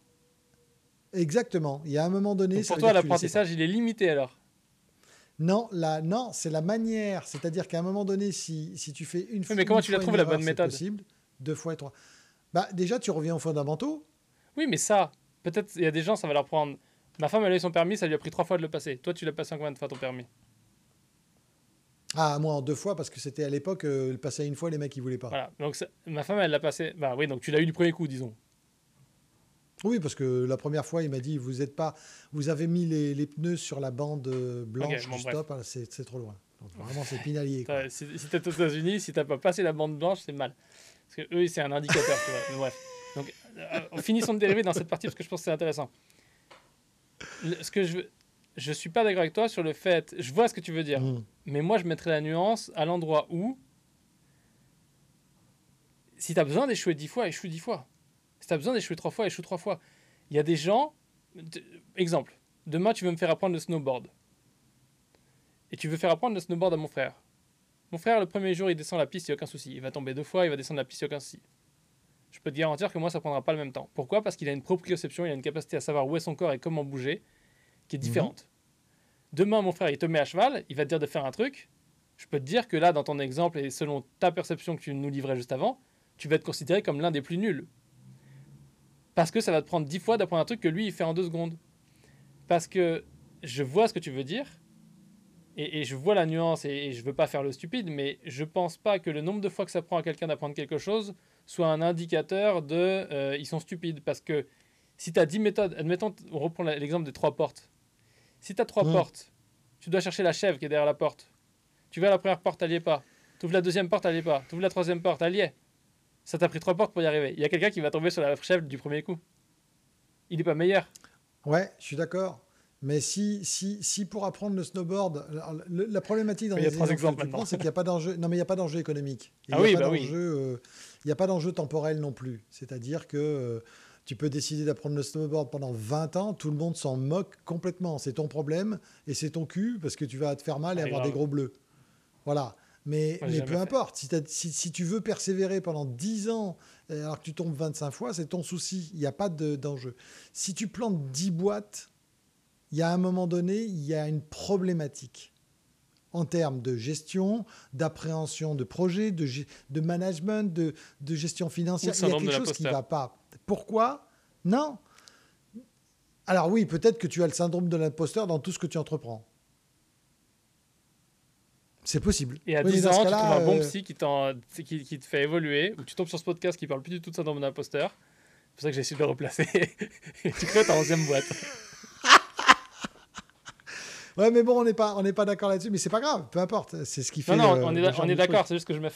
Exactement. Il y a un moment donné. pour toi, l'apprentissage, il est limité alors? Non, la, non c'est la manière. C'est-à-dire qu'à un moment donné, si, si tu fais une fois. mais comment tu la trouves la bonne méthode? possible, Deux fois et trois. Bah, déjà, tu reviens aux fondamentaux. Oui, mais ça, peut-être, il y a des gens, ça va leur prendre. Ma femme, elle a eu son permis, ça lui a pris trois fois de le passer. Toi, tu l'as passé en combien de fois ton permis? Ah, moi en deux fois, parce que c'était à l'époque, euh, le passer une fois, les mecs, ils voulaient pas. Voilà, donc ma femme, elle l'a passé. Bah oui, donc tu l'as eu du premier coup, disons. Oui, parce que la première fois, il m'a dit, vous êtes pas, vous avez mis les, les pneus sur la bande euh, blanche du stop, ah, c'est trop loin. Donc, vraiment, c'est pinalier. Si, si tu es aux États-Unis, si tu n'as pas passé la bande blanche, c'est mal. Parce que eux, c'est un indicateur, tu vois. bref. Donc, euh, finissons de dériver dans cette partie parce que je pense que c'est intéressant. ce que je veux, je suis pas d'accord avec toi sur le fait. Je vois ce que tu veux dire. Mm. Mais moi, je mettrais la nuance à l'endroit où. Si tu as besoin d'échouer dix fois, échoue dix fois. Si tu as besoin d'échouer trois fois, échoue trois fois. Il y a des gens. Exemple. Demain, tu veux me faire apprendre le snowboard. Et tu veux faire apprendre le snowboard à mon frère. Mon frère, le premier jour, il descend la piste, il n'y a aucun souci. Il va tomber deux fois, il va descendre la piste, il n'y a aucun souci. Je peux te garantir que moi, ça prendra pas le même temps. Pourquoi? Parce qu'il a une proprioception, il a une capacité à savoir où est son corps et comment bouger qui est différente. Demain, mon frère, il te met à cheval, il va te dire de faire un truc. je peux te dire que là, dans ton exemple et selon ta perception que tu nous livrais juste avant, tu vas être considéré comme l'un des plus nuls. Parce que ça va te prendre dix fois d'apprendre un truc que lui, il fait en deux secondes. Parce que je vois ce que tu veux dire, et, je vois la nuance, et, je veux pas faire le stupide, mais je pense pas que le nombre de fois que ça prend à quelqu'un d'apprendre quelque chose soit un indicateur de euh, ils sont stupides. Parce que si tu as 10 méthodes, admettons, on reprend l'exemple des trois portes. Si tu as trois portes, tu dois chercher la chèvre qui est derrière la porte. Tu vas à la première porte, elle n'y est pas. Tu ouvres la deuxième porte, elle n'y est pas. Tu ouvres la troisième porte, elle y est. Ça t'a pris trois portes pour y arriver. Il y a quelqu'un qui va tomber sur la chèvre du premier coup. Il n'est pas meilleur. Ouais, je suis d'accord. Mais si, si, si pour apprendre le snowboard, la problématique dans les exemples, c'est qu'il n'y a pas d'enjeu. Non, mais il n'y a pas d'enjeu économique. ah oui, bah oui. Euh, il n'y a pas d'enjeu temporel non plus. C'est-à-dire que euh, tu peux décider d'apprendre le snowboard pendant 20 ans, tout le monde s'en moque complètement. C'est ton problème et c'est ton cul parce que tu vas te faire mal et avoir des gros bleus. Voilà. Mais, mais peu importe, si, si, si, tu veux persévérer pendant 10 ans alors que tu tombes 25 fois, c'est ton souci. Il n'y a pas d'enjeu. si tu plantes 10 boîtes il y a un moment donné, il y a une problématique en termes de gestion, d'appréhension de projet, de, de management, de, de, gestion financière. Il y a quelque chose qui ne va pas. Pourquoi Non. Alors oui, peut-être que tu as le syndrome de l'imposteur dans tout ce que tu entreprends. C'est possible. Et à 10 ans, tu trouves un bon euh, psy qui, qui, qui, te fait évoluer, ou tu tombes sur ce podcast qui parle plus du tout de syndrome de l'imposteur. C'est pour ça que j'ai essayé de le replacer. et tu crées ta 11e boîte. Ouais, mais bon, on n'est pas, on n'est pas d'accord là-dessus, mais c'est pas grave, peu importe. C'est ce qui fait. Non, non, on est, on est d'accord. C'est juste que je me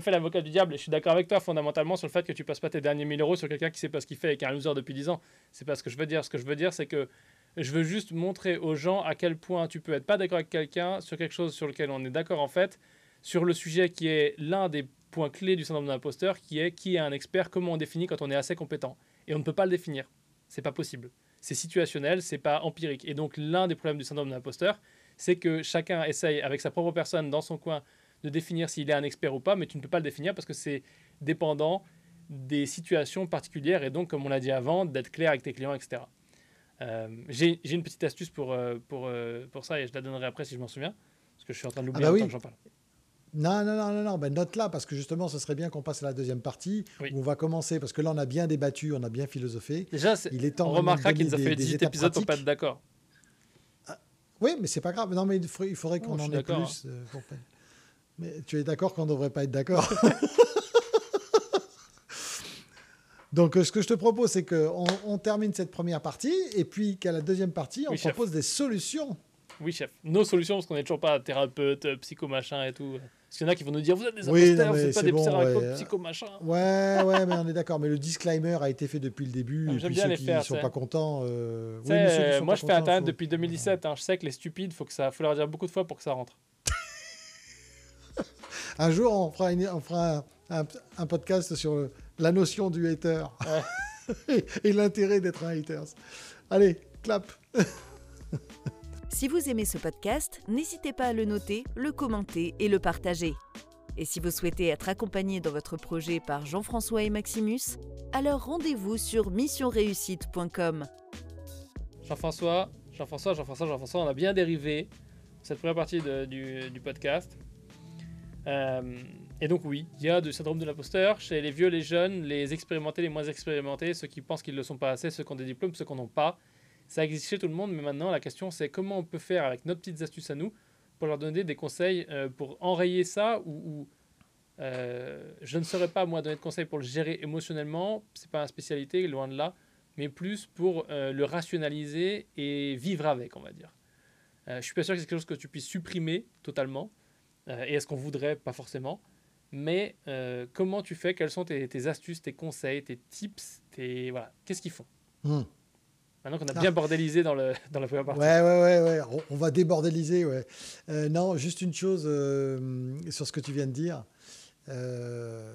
fais l'avocat du diable. Et je suis d'accord avec toi fondamentalement sur le fait que tu passes pas tes derniers 1000 euros sur quelqu'un qui sait pas ce qu'il fait et qui est un loser depuis 10 ans. C'est pas ce que je veux dire. Ce que je veux dire, c'est que je veux juste montrer aux gens à quel point tu peux être pas d'accord avec quelqu'un sur quelque chose sur lequel on est d'accord en fait, sur le sujet qui est l'un des points clés du syndrome de l'imposteur, qui est qui est un expert, comment on définit quand on est assez compétent. Et on ne peut pas le définir. C'est pas possible c'est situationnel, c'est pas empirique. Et donc l'un des problèmes du syndrome de l'imposteur, c'est que chacun essaye avec sa propre personne dans son coin de définir s'il est un expert ou pas, mais tu ne peux pas le définir parce que c'est dépendant des situations particulières et donc, comme on l'a dit avant, d'être clair avec tes clients, etc. Euh, j'ai une petite astuce pour, euh, pour, euh, pour ça et je la donnerai après si je m'en souviens, parce que je suis en train de l'oublier ah bah oui. j'en parle. Non, non, non, non, non. Ben, note là, parce que justement, ce serait bien qu'on passe à la deuxième partie, où on va commencer, parce que là, on a bien débattu, on a bien philosophé. Déjà, il est temps on remarquera qu'il nous a fait 18 épisodes pour pas être d'accord. Ah, oui, mais c'est pas grave. Non, mais il faudrait, qu'on en ait plus. Euh, mais tu es d'accord qu'on ne devrait pas être d'accord Donc, euh, ce que je te propose, c'est qu'on on termine cette première partie, et puis qu'à la deuxième partie, on propose des solutions. Oui, chef. Nos solutions, parce qu'on n'est toujours pas thérapeute, psycho machin et tout. Parce qu'il y en a qui vont nous dire Vous êtes des imposteurs, vous n'êtes pas des bon, ouais. psycho machin. Ouais, ouais, mais on est d'accord. Mais le disclaimer a été fait depuis le début. Ah, J'aime bien les faire. Ils sont pas contents. Euh... Oui, moi, je fais Internet depuis 2017. Hein. Je sais que les stupides, faut que ça, faut leur dire beaucoup de fois pour que ça rentre. un jour, on fera, on fera un, un, podcast sur la notion du hater et, et l'intérêt d'être un hater. Allez, clap. Si vous aimez ce podcast, n'hésitez pas à le noter, le commenter et le partager. Et si vous souhaitez être accompagné dans votre projet par Jean-François et Maximus, alors rendez-vous sur missionreussite.com. Jean-François, Jean-François, Jean-François, Jean-François, on a bien dérivé cette première partie du, podcast. Euh, et donc oui, il y a du syndrome de l'imposteur chez les vieux, les jeunes, les expérimentés, les moins expérimentés, ceux qui pensent qu'ils ne le sont pas assez, ceux qui ont des diplômes, ceux qui n'en ont pas. Ça existe chez tout le monde, mais maintenant la question c'est comment on peut faire avec nos petites astuces à nous pour leur donner des conseils euh, pour enrayer ça ou, euh, je ne saurais pas moi donner de conseils pour le gérer émotionnellement, c'est pas une spécialité, loin de là, mais plus pour euh, le rationaliser et vivre avec, on va dire. je suis pas sûr que c'est quelque chose que tu puisses supprimer totalement, et est-ce qu'on voudrait? Pas forcément. Mais comment tu fais? Quelles sont tes, astuces, tes conseils, tes tips tes, voilà. Qu'est-ce qu'ils font? Hmm. Maintenant qu'on a bien bordélisé dans, le, dans la première partie. Ouais, ouais, ouais, ouais. On, va débordéliser, ouais. Euh, non, juste une chose euh, sur ce que tu viens de dire. Euh,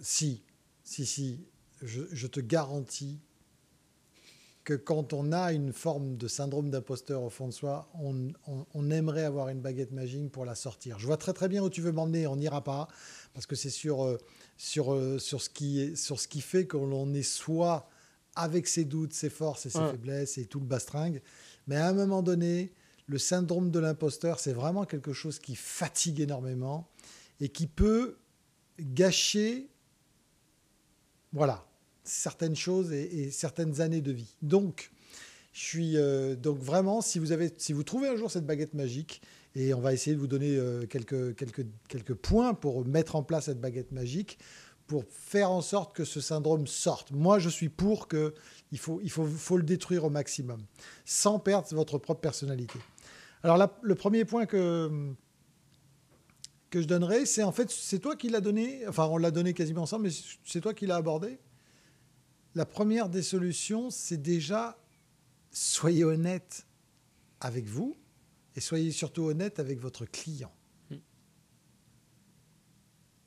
si, si, si, je, je, te garantis que quand on a une forme de syndrome d'imposteur au fond de soi, on, on, on, aimerait avoir une baguette magique pour la sortir. Je vois très très bien où tu veux m'emmener, on n'ira pas, parce que c'est sur, sur, sur, ce qui est, sur ce qui fait que l'on est soit avec ses doutes, ses forces et ses faiblesses et tout le bastringue. Mais à un moment donné, le syndrome de l'imposteur, c'est vraiment quelque chose qui fatigue énormément et qui peut gâcher voilà, certaines choses et, certaines années de vie. Donc, je suis euh, donc vraiment, si vous, avez, si vous trouvez un jour cette baguette magique, et on va essayer de vous donner euh, quelques, quelques, quelques points pour mettre en place cette baguette magique, pour faire en sorte que ce syndrome sorte. Moi, je suis pour que il faut, il faut, faut le détruire au maximum, sans perdre votre propre personnalité. Alors le premier point que, que je donnerai, c'est en fait, c'est toi qui l'as donné, enfin on l'a donné quasiment ensemble, mais c'est toi qui l'as abordé. La première des solutions, c'est déjà, soyez honnête avec vous et soyez surtout honnête avec votre client. Hmm.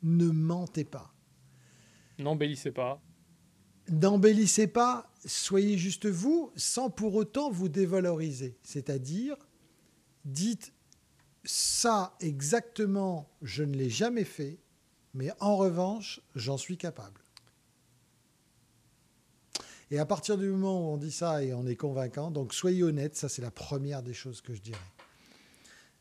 Ne mentez pas. N'embellissez pas. N'embellissez pas, soyez juste vous, sans pour autant vous dévaloriser. C'est-à-dire, dites ça exactement, je ne l'ai jamais fait, mais en revanche, j'en suis capable. Et à partir du moment où on dit ça et on est convaincant, donc soyez honnête, ça c'est la première des choses que je dirais.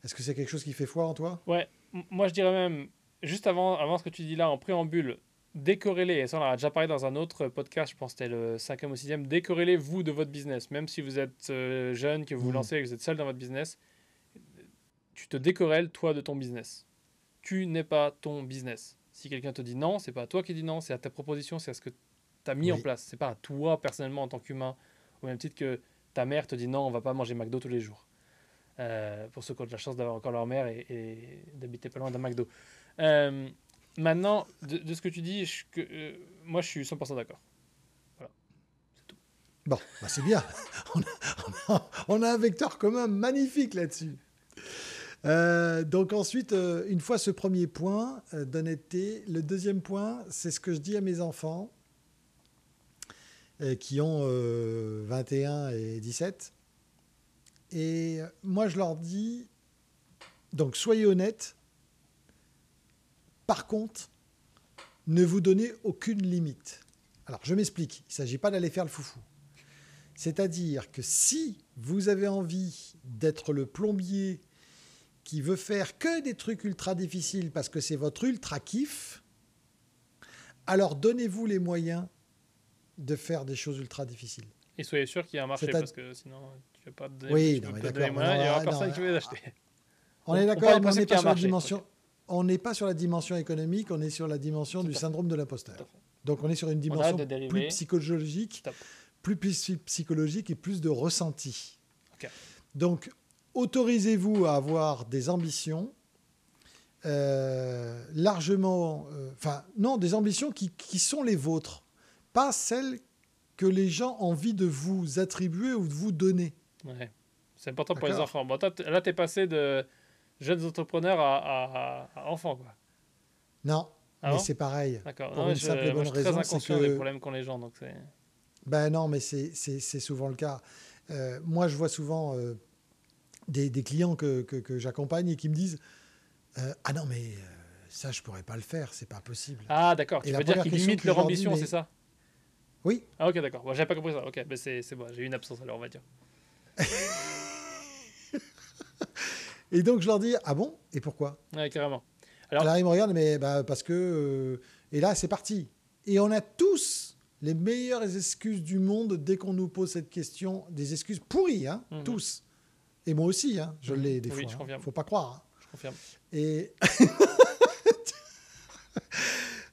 Est-ce que c'est quelque chose qui fait foi en toi? Ouais, moi je dirais même, juste avant, avant ce que tu dis là, en préambule, décorrélez, et ça on a déjà parlé dans un autre podcast, je pense que c'était le cinquième ou sixième, décorrélez vous de votre business, même si vous êtes euh, jeune, que vous vous mmh. lancez, que vous êtes seul dans votre business, tu te décorrèles toi de ton business. Tu n'es pas ton business. Si quelqu'un te dit non, c'est pas à toi qui dis non, c'est à ta proposition, c'est à ce que tu as mis en place. C'est pas à toi personnellement en tant qu'humain, au même titre que ta mère te dit non, on va pas manger McDo tous les jours. Euh, pour ceux qui ont la chance d'avoir encore leur mère et, d'habiter pas loin d'un McDo. Euh, maintenant, de, ce que tu dis, euh, moi je suis 100% d'accord. Voilà, c'est tout. Bon, bah c'est bien. on a un vecteur commun magnifique là-dessus. Euh, donc ensuite, euh, une fois ce premier point d'honnêteté, le deuxième point, c'est ce que je dis à mes enfants qui ont 21 et 17. Et moi, je leur dis, donc soyez honnêtes. Par contre, ne vous donnez aucune limite. Alors, je m'explique. Il ne s'agit pas d'aller faire le foufou. C'est-à-dire que si vous avez envie d'être le plombier qui veut faire que des trucs ultra difficiles parce que c'est votre ultra kiff, alors donnez-vous les moyens de faire des choses ultra difficiles. Et soyez sûr qu'il y a un marché parce que sinon tu ne vas pas donner, oui, non, mais d'accord. il n'y aura personne qui veut les acheter. On, est d'accord, on n'est pas sur la dimension. On n'est pas sur la dimension économique, on est sur la dimension du syndrome de l'imposteur. Donc on est sur une dimension plus psychologique, plus, psychologique et plus de ressenti. Donc autorisez-vous à avoir des ambitions euh, largement, euh, enfin non, des ambitions qui, sont les vôtres, pas celles que les gens ont envie de vous attribuer ou de vous donner. Ouais. C'est important pour les enfants. Bon, là, tu es passé de jeunes entrepreneurs à, enfants, quoi. Non, ah mais c'est pareil. D'accord. Pour une simple et bonne je suis raison, très inconscient des problèmes qu'ont les gens, donc c'est. Ben non, mais c'est souvent le cas. Euh, moi, je vois souvent des, clients que, que, j'accompagne et qui me disent euh, Ah non, mais euh, ça, je pourrais pas le faire, c'est pas possible. Ah, d'accord. Tu veux dire qu'ils limitent leur ambition, c'est ça? Oui. Ah, ok, d'accord. Bon, J'avais pas compris ça. Ok, mais c'est bon, j'ai eu une absence alors, on va dire. et donc, je leur dis Ah bon? Et pourquoi? Ouais, carrément. Alors, ils me regardent, mais bah, parce que. Euh, et là, c'est parti. Et on a tous les meilleures excuses du monde dès qu'on nous pose cette question, des excuses pourries, hein, mhm. tous. Et moi aussi, hein, je l'ai des fois. Il ne faut pas croire. Hein. Je confirme. Et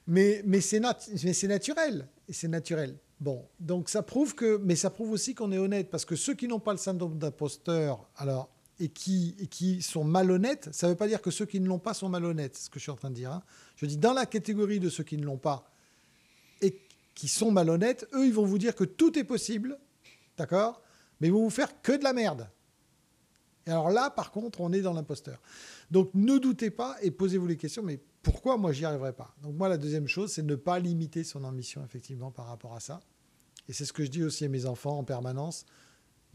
mais mais c'est naturel. C'est naturel. Bon, donc ça prouve que, mais ça prouve aussi qu'on est honnête, parce que ceux qui n'ont pas le syndrome d'imposteur, alors et qui, sont malhonnêtes, ça ne veut pas dire que ceux qui ne l'ont pas sont malhonnêtes, c'est ce que je suis en train de dire. Hein. Je dis dans la catégorie de ceux qui ne l'ont pas et qui sont malhonnêtes, eux, ils vont vous dire que tout est possible, d'accord Mais ils vont vous faire que de la merde. Et alors là, par contre, on est dans l'imposteur. Donc ne doutez pas et posez-vous les questions, mais pourquoi moi j'y arriverai pas? Donc moi, la deuxième chose, c'est ne pas limiter son ambition, effectivement, par rapport à ça. Et c'est ce que je dis aussi à mes enfants en permanence.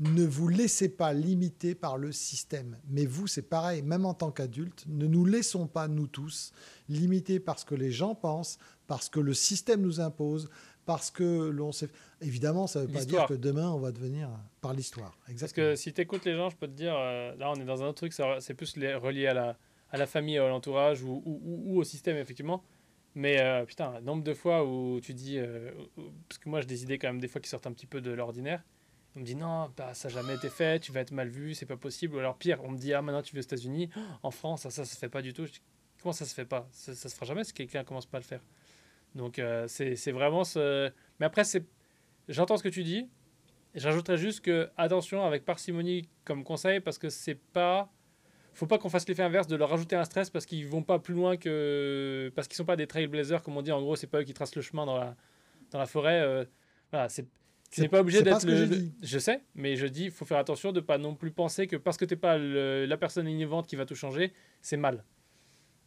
Ne vous laissez pas limiter par le système. Mais vous, c'est pareil, même en tant qu'adulte, ne nous laissons pas, nous tous, limiter par ce que les gens pensent, parce que le système nous impose, parce que l'on sait. Évidemment, ça ne veut pas dire que demain, on va devenir par l'histoire. Parce que si tu écoutes les gens, je peux te dire, euh, là, on est dans un autre truc, c'est plus relié à la, à la famille, à l'entourage ou, ou, au système, effectivement. Mais euh, putain, nombre de fois où tu dis. Euh, parce que moi, j'ai des idées quand même, des fois, qui sortent un petit peu de l'ordinaire. On me dit non, bah, ça n'a jamais été fait, tu vas être mal vu, c'est pas possible. Ou alors pire, on me dit ah, maintenant tu vas aux États-Unis, en France, ça, ça se fait pas du tout. comment ça se fait pas? Ça, ça se fera jamais si quelqu'un commence pas à le faire. Donc euh, c'est vraiment ce. Mais après, j'entends ce que tu dis. J'ajouterais juste que attention avec parcimonie comme conseil parce que c'est pas. Faut pas qu'on fasse l'effet inverse de leur rajouter un stress parce qu'ils vont pas plus loin que. Parce qu'ils sont pas des trailblazers, comme on dit. En gros, c'est pas eux qui tracent le chemin dans la, dans la forêt. Euh, voilà, c'est. Tu pas obligé d'être le, Je sais, mais je dis, il faut faire attention de pas non plus penser que parce que tu n'es pas la personne innovante qui va tout changer, c'est mal.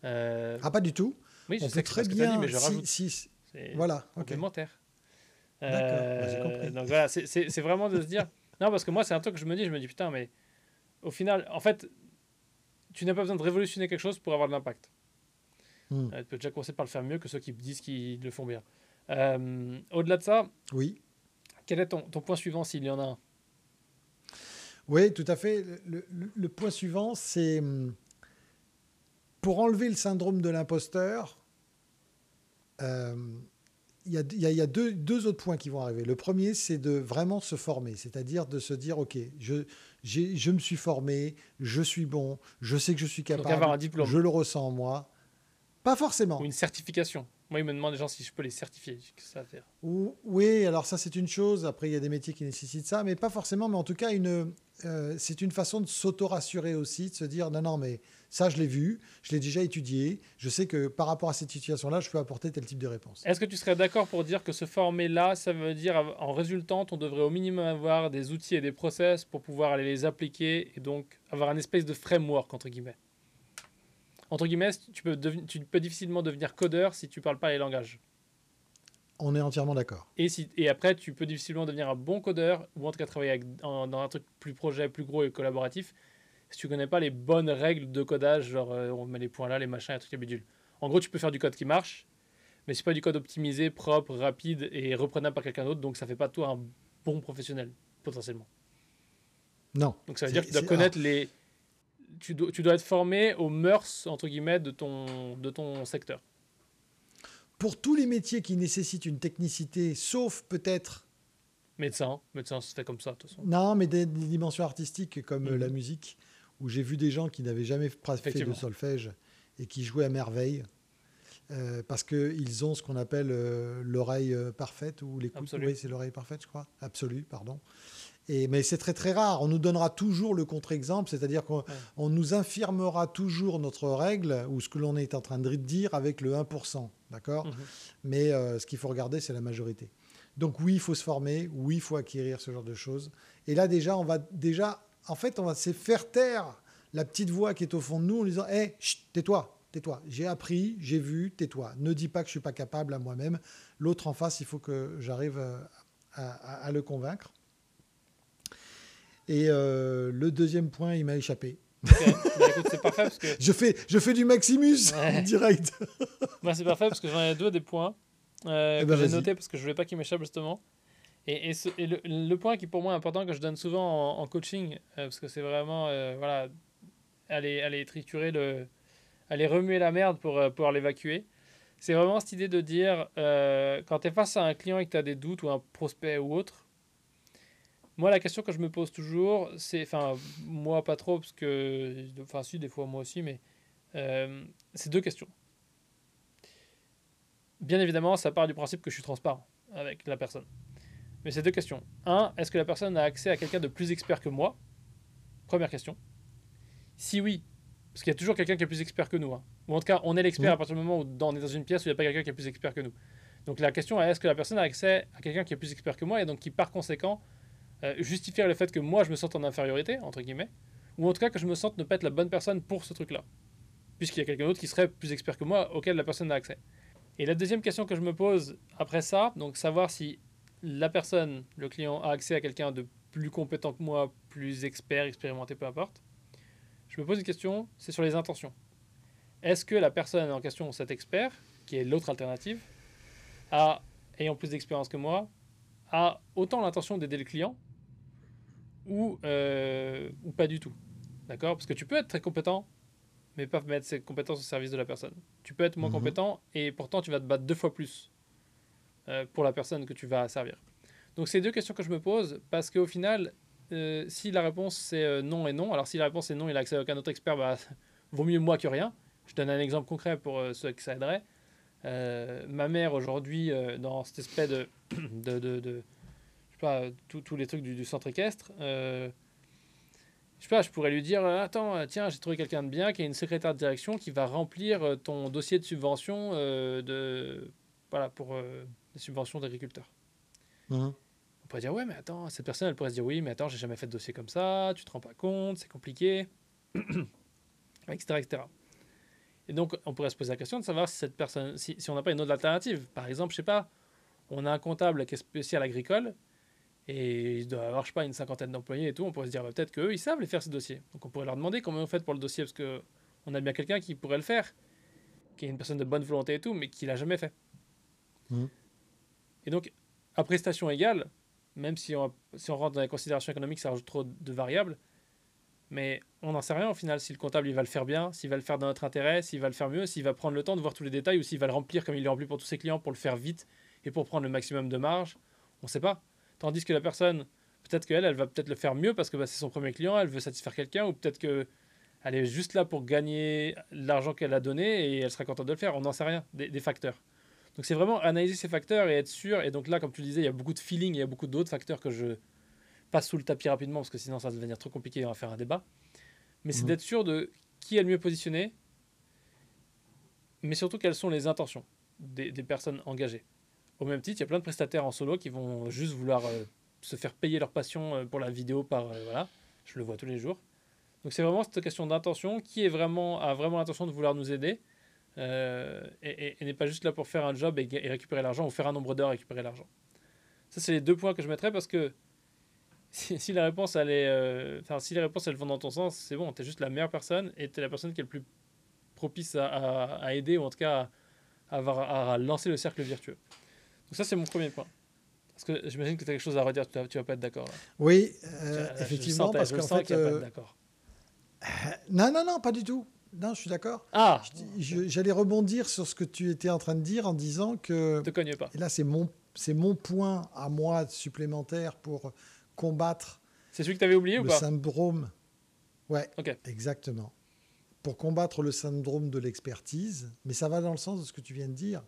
Euh, ah, pas du tout. Oui, je on sais très bien. mais je rajoute. Si, voilà, complémentaire. D'accord, bah, compris. Donc voilà, c'est vraiment de se dire. Non, parce que moi, c'est un truc que je me dis, je me dis, putain, mais au final, en fait, tu n'as pas besoin de révolutionner quelque chose pour avoir de l'impact. Hmm. Euh, tu peux déjà commencer par le faire mieux que ceux qui disent qu'ils le font bien. Euh, au-delà de ça, oui. Quel est ton, ton point suivant s'il y en a un? Oui, tout à fait. Le, le, le point suivant, c'est hum, pour enlever le syndrome de l'imposteur, euh, il y a, deux, autres points qui vont arriver. Le premier, c'est de vraiment se former, c'est-à-dire de se dire, OK, je, je me suis formé, je suis bon, je sais que je suis capable, avoir un diplôme. je le ressens en moi. Pas forcément. Ou une certification. Moi, il me demande des gens si je peux les certifier. Qu'est-ce que ça va faire Oui, alors ça, c'est une chose. Après, il y a des métiers qui nécessitent ça, mais pas forcément. Mais en tout cas, une, euh, c'est une façon de s'auto-rassurer aussi, de se dire, non, non, mais ça, je l'ai vu, je l'ai déjà étudié. Je sais que par rapport à cette situation-là, je peux apporter tel type de réponse. Est-ce que tu serais d'accord pour dire que se former là, ça veut dire en résultant, on devrait au minimum avoir des outils et des process pour pouvoir aller les appliquer et donc avoir un espèce de framework, entre guillemets? Entre guillemets, tu peux, tu peux difficilement devenir codeur si tu parles pas les langages. On est entièrement d'accord. Et, si, et après, tu peux difficilement devenir un bon codeur ou en tout cas travailler avec, dans un truc plus projet, plus gros et collaboratif si tu connais pas les bonnes règles de codage, genre euh, on met les points là, les machins, les trucs bidule. En gros, tu peux faire du code qui marche, mais c'est pas du code optimisé, propre, rapide et reprenable par quelqu'un d'autre, donc ça fait pas de toi un bon professionnel, potentiellement. Non. Donc ça veut dire que tu dois connaître les. Tu dois, tu dois être formé aux mœurs, entre guillemets, de ton, de ton secteur. Pour tous les métiers qui nécessitent une technicité, sauf peut-être. Médecin, médecin, c'est fait comme ça, de toute façon. Non, mais des, dimensions artistiques comme euh, la mhm. musique où j'ai vu des gens qui n'avaient jamais fait de solfège et qui jouaient à merveille. Euh, parce qu'ils ont ce qu'on appelle euh, l'oreille euh, parfaite ou l'écoute. Oui, c'est l'oreille parfaite, je crois. Absolue, pardon. Et, mais c'est très très rare. On nous donnera toujours le contre-exemple, c'est-à-dire qu'on nous infirmera toujours notre règle ou ce que l'on est en train de dire avec le 1%. D'accord? Mhm. Mais ce qu'il faut regarder, c'est la majorité. Donc oui, il faut se former, oui, il faut acquérir ce genre de choses. Et là déjà, on va déjà en fait, on va se faire taire la petite voix qui est au fond de nous en disant Hé, hey, tais-toi, tais-toi. J'ai appris, j'ai vu, tais-toi. Ne dis pas que je suis pas capable à moi-même. L'autre en face, il faut que j'arrive euh, à, le convaincre. Et euh, le deuxième point, il m'a échappé. Bah, c'est parfait parce que... je, fais, je fais du Maximus en direct. Moi, c'est parfait parce que j'en ai deux des points euh, eh ben, que j'ai notés parce que je voulais pas qu'ils m'échappent justement. Et, le, point qui pour moi est important que je donne souvent en, coaching, euh, parce que c'est vraiment voilà, aller, aller triturer, le, aller remuer la merde pour pouvoir l'évacuer, c'est vraiment cette idée de dire, quand tu es face à un client et que tu as des doutes ou un prospect ou autre, moi la question que je me pose toujours, c'est, enfin moi pas trop, parce que, enfin si des fois moi aussi, mais c'est deux questions. Bien évidemment, ça part du principe que je suis transparent avec la personne. Mais c'est deux questions. Un, est-ce que la personne a accès à quelqu'un de plus expert que moi? Première question. Si oui, parce qu'il y a toujours quelqu'un qui est plus expert que nous. Hein. Ou en tout cas, on est l'expert à partir du moment où on est dans une pièce où il n'y a pas quelqu'un qui est plus expert que nous. Donc la question est est-ce que la personne a accès à quelqu'un qui est plus expert que moi et donc qui par conséquent euh, justifie le fait que moi je me sente en infériorité, entre guillemets, ou en tout cas que je me sente ne pas être la bonne personne pour ce truc-là. Puisqu'il y a quelqu'un d'autre qui serait plus expert que moi auquel la personne a accès. Et la deuxième question que je me pose après ça, donc savoir si la personne, le client, a accès à quelqu'un de plus compétent que moi, plus expert, expérimenté, peu importe, je me pose une question, c'est sur les intentions. Est-ce que la personne en question, cet expert, qui est l'autre alternative, a ayant plus d'expérience que moi, a autant l'intention d'aider le client ou, euh, ou pas du tout. D'accord? Parce que tu peux être très compétent, mais pas mettre ses compétences au service de la personne. Tu peux être moins Mhm. compétent et pourtant tu vas te battre deux fois plus euh, pour la personne que tu vas servir. Donc c'est deux questions que je me pose parce qu'au final, euh, si la réponse c'est non et non, alors si la réponse est non, il a accès à aucun autre expert, bah, vaut mieux moi que rien. Je donne un exemple concret pour ceux aiderait. Euh, ma mère aujourd'hui, euh, dans cette espèce de, de, de, de- je sais pas, tous les trucs du, du centre équestre, euh, je sais pas, je pourrais lui dire, euh, attends, euh, tiens, j'ai trouvé quelqu'un de bien qui est une secrétaire de direction qui va remplir euh, ton dossier de subvention euh, de, voilà, pour euh, les subventions d'agriculteurs. Mhm. On pourrait dire, ouais, mais attends, cette personne, elle pourrait se dire, oui, mais attends, j'ai jamais fait de dossier comme ça, tu te rends pas compte, c'est compliqué, etc., etc. Et donc, on pourrait se poser la question de savoir si cette personne, si, si on n'a pas une autre alternative. Par exemple, je sais pas, on a un comptable qui est spécial agricole et il doit avoir, je sais pas, une cinquantaine d'employés et tout. On pourrait se dire, bah, peut-être qu'eux, ils savent les faire ces dossiers. Donc, on pourrait leur demander comment on fait pour le dossier parce que on a bien quelqu'un qui pourrait le faire, qui est une personne de bonne volonté et tout, mais qui l'a jamais fait. Mhm. Et donc, à prestation égale, même si on, si on rentre dans les considérations économiques, ça rajoute trop de variables. Mais on n'en sait rien au final si le comptable il va le faire bien, s'il va le faire dans notre intérêt, s'il va le faire mieux, s'il va prendre le temps de voir tous les détails ou s'il va le remplir comme il le remplit pour tous ses clients pour le faire vite et pour prendre le maximum de marge. On ne sait pas. Tandis que la personne, peut-être qu'elle, elle va peut-être le faire mieux parce que bah, c'est son premier client, elle veut satisfaire quelqu'un ou peut-être que elle est juste là pour gagner l'argent qu'elle a donné et elle sera contente de le faire. On n'en sait rien des, des facteurs. Donc c'est vraiment analyser ces facteurs et être sûr. Et donc là, comme tu le disais, il y a beaucoup de feeling, il y a beaucoup d'autres facteurs que je passe sous le tapis rapidement parce que sinon ça va devenir trop compliqué et on va faire un débat. Mais c'est Mhm. d'être sûr de qui est le mieux positionné, mais surtout quelles sont les intentions des, des personnes engagées. Au même titre, il y a plein de prestataires en solo qui vont juste vouloir euh, se faire payer leur passion euh, pour la vidéo par euh, voilà, je le vois tous les jours. Donc c'est vraiment cette question d'intention qui est vraiment a vraiment l'intention de vouloir nous aider et, et- et n'est pas juste là pour faire un job et, et récupérer l'argent ou faire un nombre d'heures et récupérer l'argent. Ça c'est les deux points que je mettrais parce que si, si la réponse elle est, euh, enfin si les réponses elles vont dans ton sens, c'est bon, t'es juste la meilleure personne et t'es la personne qui est le plus propice à, à- à aider ou en tout cas à, avoir- à lancer le cercle vertueux. Donc ça c'est mon premier point. Parce que j'imagine que tu as quelque chose à redire, tu vas, tu vas pas être d'accord. Oui, Je- euh, je effectivement, sens, parce je qu'en fait, de euh, d'accord. non, non, non, pas du tout. Non, je suis d'accord. Ah, Je je- J'allais rebondir sur ce que tu étais en train de dire en disant que, te cogne pas. et là c'est mon, c'est mon point à moi supplémentaire pour combattre C'est celui que tu avais oublié ou le pas syndrome. Ouais, exactement. Pour combattre le syndrome de l'expertise, mais ça va dans le sens de ce que tu viens de dire,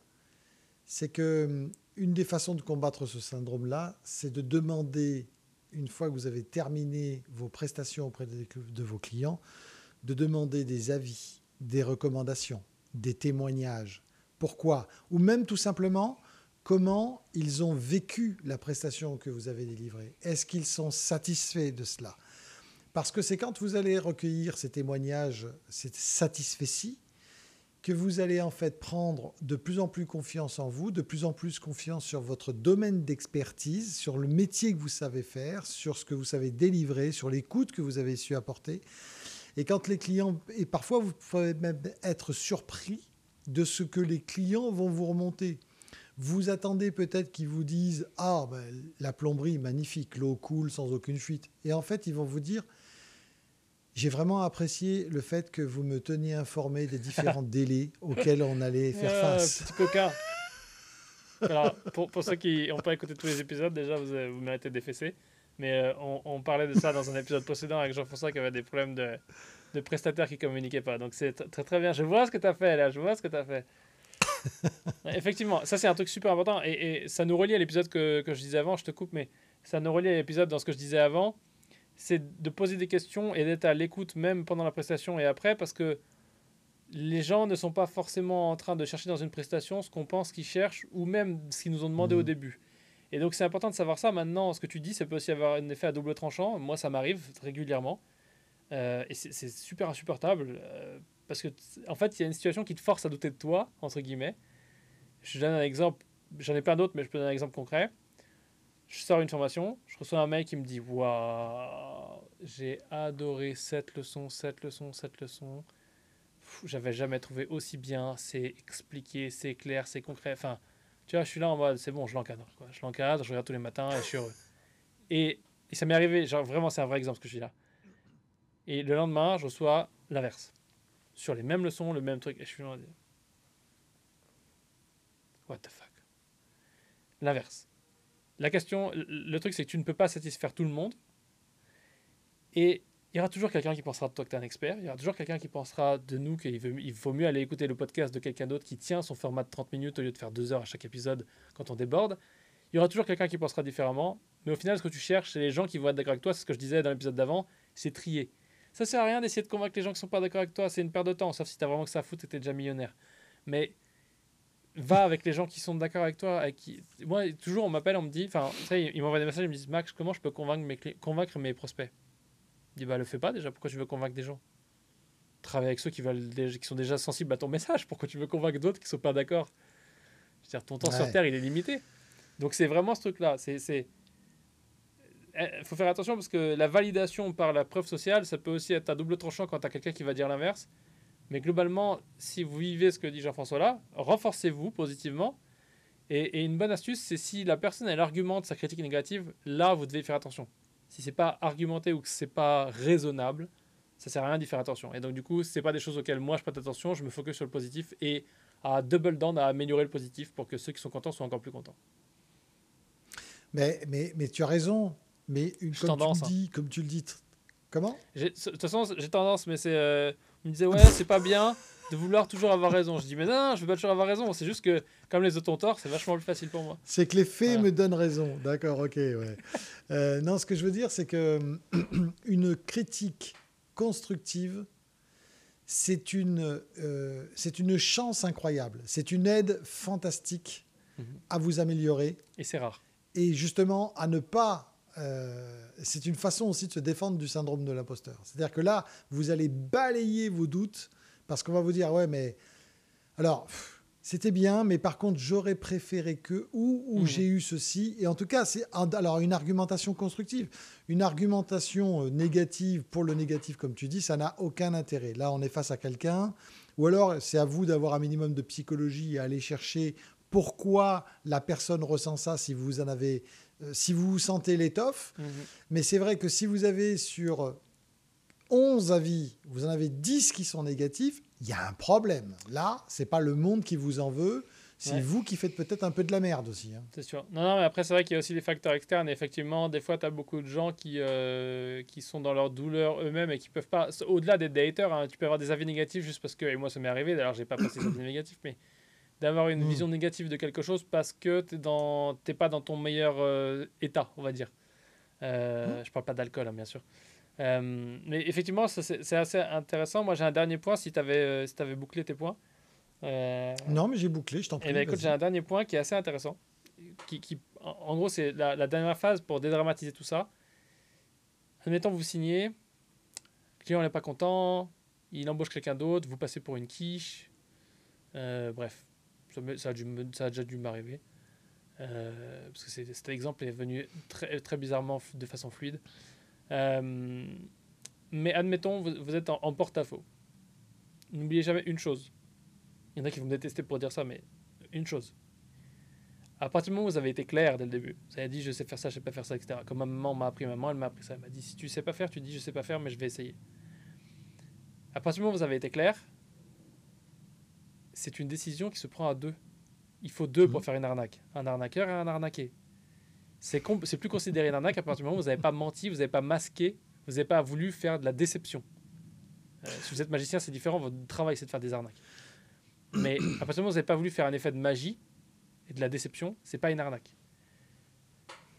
c'est que hum, une des façons de combattre ce syndrome-là, c'est de demander, une fois que vous avez terminé vos prestations auprès de vos clients, de demander des avis, des recommandations, des témoignages. Pourquoi? Ou même tout simplement, comment ils ont vécu la prestation que vous avez délivrée? Est-ce qu'ils sont satisfaits de cela? Parce que c'est quand vous allez recueillir ces témoignages, cette satisfaitie, que vous allez en fait prendre de plus en plus confiance en vous, de plus en plus confiance sur votre domaine d'expertise, sur le métier que vous savez faire, sur ce que vous savez délivrer, sur l'écoute que vous avez su apporter. Et quand les clients, et parfois vous pouvez même être surpris de ce que les clients vont vous remonter. Vous attendez peut-être qu'ils vous disent Ah, ben, la plomberie, magnifique, l'eau coule sans aucune fuite. Et en fait, ils vont vous dire J'ai vraiment apprécié le fait que vous me teniez informé des différents délais auxquels on allait faire Ah, face. Petit coquin. Alors, pour, pour ceux qui n'ont pas écouté tous les épisodes, déjà, vous, vous méritez des fessées. Mais euh, on, on parlait de ça dans un épisode précédent avec Jean-François qui avait des problèmes de, de prestataires qui communiquaient pas. Donc c'est tr- très très bien. Je vois ce que tu as fait là, je vois ce que tu as fait. Effectivement, ça c'est un truc super important et, et ça nous relie à l'épisode que, que je disais avant. Je te coupe, mais ça nous relie à l'épisode dans ce que je disais avant. C'est de poser des questions et d'être à l'écoute même pendant la prestation et après parce que les gens ne sont pas forcément en train de chercher dans une prestation ce qu'on pense qu'ils cherchent ou même ce qu'ils nous ont demandé au début. Et donc c'est important de savoir ça. Maintenant, ce que tu dis, ça peut aussi avoir un effet à double tranchant. Moi, ça m'arrive régulièrement. Euh, et c'est c'est super insupportable. euh, parce que, en fait, il y a une situation qui te force à douter de toi, entre guillemets. Je donne un exemple. J'en ai plein d'autres, mais je peux donner un exemple concret. Je sors une formation, je reçois un mail qui me dit Waouh, j'ai adoré cette leçon, cette leçon, cette leçon. J'avais jamais trouvé aussi bien. C'est expliqué, c'est clair, c'est concret. Enfin, Tu vois, je suis là en mode, c'est bon, je l'encadre. Je l'encadre, je regarde tous les matins et je suis heureux. Et ça m'est arrivé, genre vraiment, c'est un vrai exemple ce que je dis là. Et le lendemain, je reçois l'inverse. Sur les mêmes leçons, le même truc. Et je suis mode, What the fuck? L'inverse. La question, le truc, c'est que tu ne peux pas satisfaire tout le monde. Et il y aura toujours quelqu'un qui pensera de toi que tu es un expert. Il y aura toujours quelqu'un qui pensera de nous qu'il il faut mieux aller écouter le podcast de quelqu'un d'autre qui tient son format de 30 minutes au lieu de faire 2 heures à chaque épisode quand on déborde. Il y aura toujours quelqu'un qui pensera différemment. Mais au final, ce que tu cherches, c'est les gens qui vont être d'accord avec toi. C'est ce que je disais dans l'épisode d'avant. C'est trier. Ça sert à rien d'essayer de convaincre les gens qui sont pas d'accord avec toi. C'est une perte de temps. Sauf si tu as vraiment que ça à foutre et tu es déjà millionnaire. Mais va avec les gens qui sont d'accord avec toi. Avec qui... Moi, toujours, on m'appelle, on me dit, enfin, ils m'envoient des messages, ils me disent, Max, comment je peux convaincre mes, convaincre mes prospects? Je dis, bah, le fais pas déjà, pourquoi tu veux convaincre des gens? Travaille avec ceux qui, veulent, qui sont déjà sensibles à ton message, pourquoi tu veux convaincre d'autres qui sont pas d'accord? Je veux dire, ton temps sur Terre, il est limité. Donc, c'est vraiment ce truc-là. C'est. Il eh, faut faire attention parce que la validation par la preuve sociale, ça peut aussi être à double tranchant quand tu as quelqu'un qui va dire l'inverse. Mais globalement, si vous vivez ce que dit Jean-François là, renforcez-vous positivement. Et, une bonne astuce, c'est si la personne elle argumente sa critique négative, là vous devez faire attention. Si c'est pas argumenté ou que c'est pas raisonnable, ça sert à rien d'y faire attention. Et donc du coup, c'est pas des choses auxquelles moi je prête attention, je me focus sur le positif et à double down à améliorer le positif pour que ceux qui sont contents soient encore plus contents. Mais, mais, mais tu as raison. Mais une, comme, tendance, tu le hein. dis, comme tu le dis, comment? De toute façon, j'ai tendance, mais c'est euh, il me disait, ouais, c'est pas bien de vouloir toujours avoir raison. Je dis, mais non, je veux pas toujours avoir raison. C'est juste que, comme les autres ont tort, c'est vachement plus facile pour moi. C'est que les faits me donnent raison. D'accord, ok, ouais. Euh, non, ce que je veux dire, c'est que une critique constructive, c'est une, euh, c'est une chance incroyable. C'est une aide fantastique mhm. à vous améliorer. Et c'est rare. Et justement, à ne pas euh, c'est une façon aussi de se défendre du syndrome de l'imposteur. C'est-à-dire que là, vous allez balayer vos doutes parce qu'on va vous dire, ouais, mais alors, c'était bien, mais par contre, j'aurais préféré que, ou, ou mmh. j'ai eu ceci. Et en tout cas, c'est alors une argumentation constructive. Une argumentation euh, négative pour le négatif, comme tu dis, ça n'a aucun intérêt. Là, on est face à quelqu'un. Ou alors, c'est à vous d'avoir un minimum de psychologie et aller chercher pourquoi la personne ressent ça si vous en avez euh, si vous sentez l'étoffe. Mhm. Mais c'est vrai que si vous avez sur 11 avis, vous en avez 10 qui sont négatifs, il y a un problème. Là, c'est pas le monde qui vous en veut. C'est vous qui faites peut-être un peu de la merde aussi. Hein. C'est sûr. Non, non, mais après, c'est vrai qu'il y a aussi des facteurs externes. Et effectivement, des fois, tu as beaucoup de gens qui, euh, qui sont dans leur douleur eux-mêmes et qui peuvent pas. Au-delà des haters, hein, tu peux avoir des avis négatifs juste parce que. Et moi, ça m'est arrivé. D'ailleurs, j'ai pas passé des avis négatifs, mais d'avoir une hmm. vision négative de quelque chose parce que tu n'es pas dans ton meilleur euh, état, on va dire. Euh, ne hmm. Je parle pas d'alcool, hein, bien sûr. Euh, mais effectivement, c'est assez intéressant. Moi, j'ai un dernier point, si tu avais, euh, si avais bouclé tes points. non, mais j'ai bouclé, je t'en prie. Eh ben, écoute, j'ai un dernier point qui est assez intéressant. Qui, qui en, gros, c'est la, la, dernière phase pour dédramatiser tout ça. Admettons, vous signez, le client n'est pas content, il embauche quelqu'un d'autre, vous passez pour une quiche. bref, ça, a, déjà dû m'arriver. Euh, parce que cet exemple est venu très, bizarrement de façon fluide. Euh, mais admettons, vous, êtes en, porte-à-faux. N'oubliez jamais une chose. Il y en a qui vont me détester pour dire ça, mais une chose. À partir du moment où vous avez été clair dès le début, vous avez dit je sais faire ça, je sais pas faire ça, etc. Comme ma maman m'a appris, ma maman elle m'a appris ça. Elle m'a dit si tu sais pas faire, tu dis je sais pas faire, mais je vais essayer. À partir du moment où vous avez été clair, c'est une décision qui se prend à deux. Il faut deux pour mhm. faire une arnaque. Un arnaqueur et un arnaqué. C'est plus considéré une arnaque à partir du moment où vous n'avez pas menti, vous n'avez pas masqué, vous n'avez pas voulu faire de la déception. Euh, si vous êtes magicien, c'est différent, votre travail c'est de faire des arnaques. Mais à partir du moment où vous n'avez pas voulu faire un effet de magie et de la déception, c'est pas une arnaque.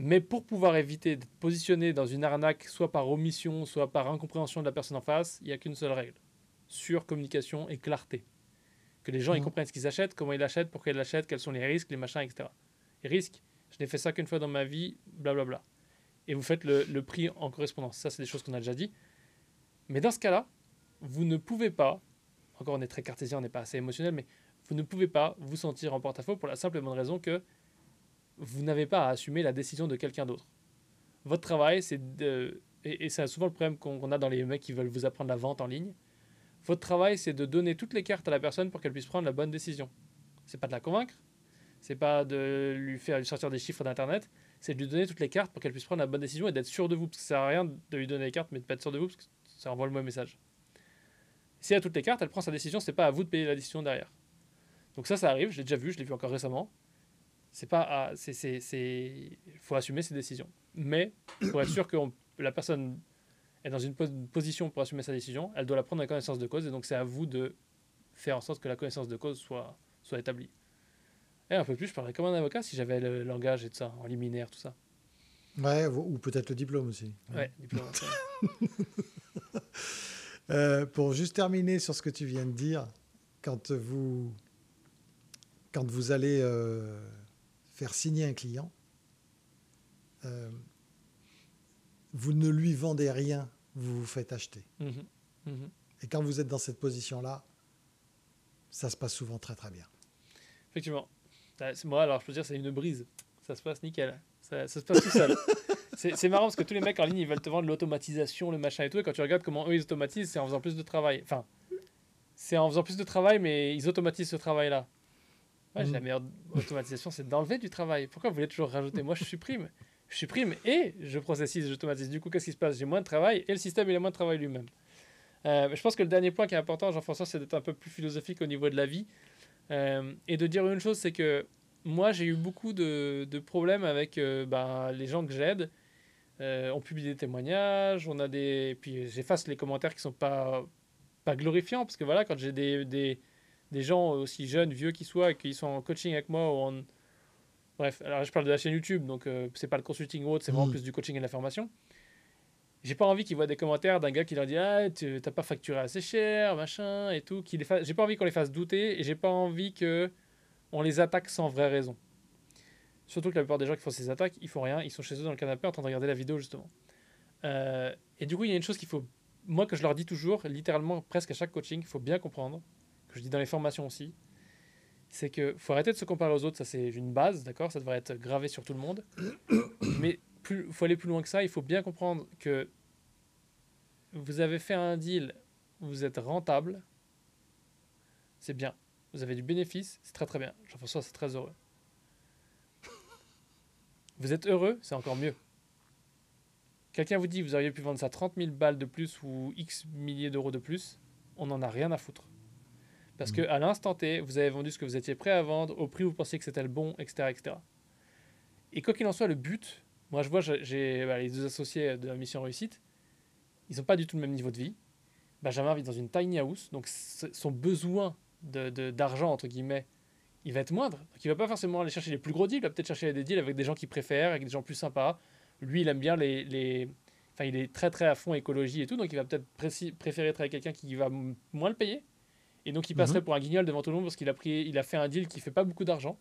Mais pour pouvoir éviter d'être positionné dans une arnaque, soit par omission, soit par incompréhension de la personne en face, il n'y a qu'une seule règle sur communication et clarté que les gens ils mhm. comprennent ce qu'ils achètent, comment ils l'achètent, pourquoi ils l'achètent, quels sont les risques, les machins, etc. Les risques, je n'ai fait ça qu'une fois dans ma vie, blablabla. Et vous faites le, le prix en correspondance. Ça, c'est des choses qu'on a déjà dit. Mais dans ce cas-là, vous ne pouvez pas, encore on est très cartésien, on n'est pas assez émotionnel, mais vous ne pouvez pas vous sentir en porte-à-faux pour la simple et bonne raison que vous n'avez pas à assumer la décision de quelqu'un d'autre. Votre travail, c'est de... Et, et c'est souvent le problème qu'on a dans les mecs qui veulent vous apprendre la vente en ligne votre travail, c'est de donner toutes les cartes à la personne pour qu'elle puisse prendre la bonne décision. C'est pas de la convaincre, c'est pas de lui faire lui sortir des chiffres d'internet, c'est de lui donner toutes les cartes pour qu'elle puisse prendre la bonne décision et d'être sûr de vous. Parce que ça sert à rien de lui donner les cartes, mais de pas être sûr de vous, parce que ça envoie le mauvais message. Si elle a toutes les cartes, elle prend sa décision, c'est pas à vous de payer la décision derrière. Donc ça, ça arrive, je l'ai déjà vu, je l'ai vu encore récemment. C'est pas, c'est, c'est, faut assumer ses décisions. Mais pour être sûr que la personne est dans une position pour assumer sa décision, elle doit la prendre en connaissance de cause, et donc c'est à vous de faire en sorte que la connaissance de cause soit, soit établie. Et un peu plus, je parlerais comme un avocat si j'avais le langage et tout ça, en liminaire, tout ça. Ouais, ou peut-être le diplôme aussi. Ouais, diplôme. euh, pour juste terminer sur ce que tu viens de dire, quand vous, quand vous allez euh, faire signer un client, euh, vous ne lui vendez rien, vous vous faites acheter. Mmh mmh et quand vous êtes dans cette position-là, ça se passe souvent très très bien. Effectivement. Moi, alors je peux dire, c'est une brise. Ça se passe nickel. Ça, se passe tout seul. c'est marrant parce que tous les mecs en ligne, ils veulent te vendre l'automatisation, le machin et tout. Et quand tu regardes comment eux, ils automatisent, c'est en faisant plus de travail. Enfin, c'est en faisant plus de travail, mais ils automatisent ce travail-là. Ouais, La mm. meilleure automatisation, c'est d'enlever du travail. Pourquoi vous voulez toujours rajouter? Moi, je supprime. Je supprime et je processise, j'automatise. Du coup, qu'est-ce qui se passe? J'ai moins de travail et le système, il a moins de travail lui-même. Euh, je pense que le dernier point qui est important, Jean-François, c'est d'être un peu plus philosophique au niveau de la vie. Euh, et de dire une chose, c'est que moi, j'ai eu beaucoup de, de problèmes avec euh, bah, les gens que j'aide. on publie des témoignages, on a des. Puis j'efface les commentaires qui sont pas, pas glorifiants, parce que voilà, quand j'ai des, des, des, gens aussi jeunes, vieux qu'ils soient, qui sont en coaching avec moi, ou en... bref, alors je parle de la chaîne YouTube, donc c'est pas le consulting ou autre, c'est vraiment mmh. plus du coaching et de la formation. J'ai pas envie qu'ils voient des commentaires d'un gars qui leur dit ah tu t'as pas facturé assez cher machin et tout j'ai pas envie qu'on les fasse douter et j'ai pas envie que on les attaque sans vraie raison. Surtout que la plupart des gens qui font ces attaques ils font rien ils sont chez eux dans le canapé en train de regarder la vidéo justement. Euh, et du coup il y a une chose qu'il faut moi que je leur dis toujours littéralement presque à chaque coaching il faut bien comprendre que je dis dans les formations aussi c'est que faut arrêter de se comparer aux autres ça c'est une base d'accord ça devrait être gravé sur tout le monde mais il faut aller plus loin que ça. Il faut bien comprendre que vous avez fait un deal, vous êtes rentable, c'est bien. Vous avez du bénéfice, c'est très très bien. Jean-François, c'est très heureux. Vous êtes heureux, c'est encore mieux. Quelqu'un vous dit vous auriez pu vendre ça 30 000 balles de plus ou X milliers d'euros de plus, on n'en a rien à foutre. Parce que mmh. à l'instant T, vous avez vendu ce que vous étiez prêt à vendre, au prix où vous pensiez que c'était le bon, etc., etc. Et quoi qu'il en soit, le but, moi, je vois, j'ai bah, les deux associés de la mission réussite. Ils n'ont pas du tout le même niveau de vie. Benjamin vit dans une tiny house, donc son besoin d'argent, de, d'argent entre guillemets, il va être moindre. Donc, il va pas forcément aller chercher les plus gros deals, il va peut-être chercher des deals avec des gens qu'il préfère, avec des gens plus sympas. Lui, il aime bien les, les... Enfin, il est très très à fond écologie et tout, donc il va peut-être préférer travailler avec quelqu'un qui va moins le payer. Et donc il passerait mhm. pour un guignol devant tout le monde parce qu'il a, pris, il a fait un deal qui fait pas beaucoup d'argent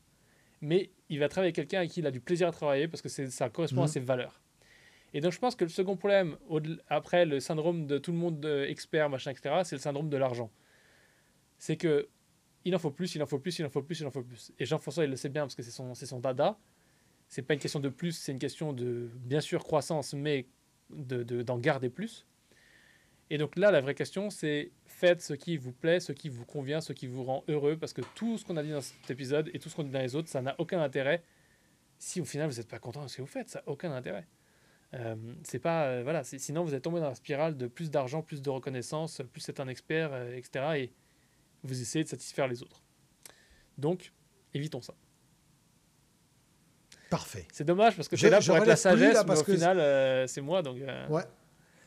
mais il va travailler avec quelqu'un avec qui il a du plaisir à travailler parce que ça correspond à mhm. ses valeurs. Et donc je pense que le second problème, après le syndrome de tout le monde expert, machin, etc., c'est le syndrome de l'argent. C'est que il en faut plus, il en faut plus, il en faut plus, il en faut plus. Et Jean-François, il le sait bien parce que c'est son, son dada. C'est pas une question de plus, c'est une question de, bien sûr, croissance, mais d'en de, d'en garder plus. Et donc là, la vraie question, c'est faites ce qui vous plaît, ce qui vous convient, ce qui vous rend heureux, parce que tout ce qu'on a dit dans cet épisode et tout ce qu'on dit dans les autres, ça n'a aucun intérêt. Si au final vous n'êtes pas content de ce que vous faites, ça n'a aucun intérêt. Euh, c'est pas euh, voilà, sinon vous êtes tombé dans la spirale de plus d'argent, plus de reconnaissance, plus c'est un expert, euh, etc. Et vous essayez de satisfaire les autres. Donc, évitons ça. Parfait. C'est dommage parce que c'est là pour être la sagesse, mais au final, c'est moi. Donc, Ouais,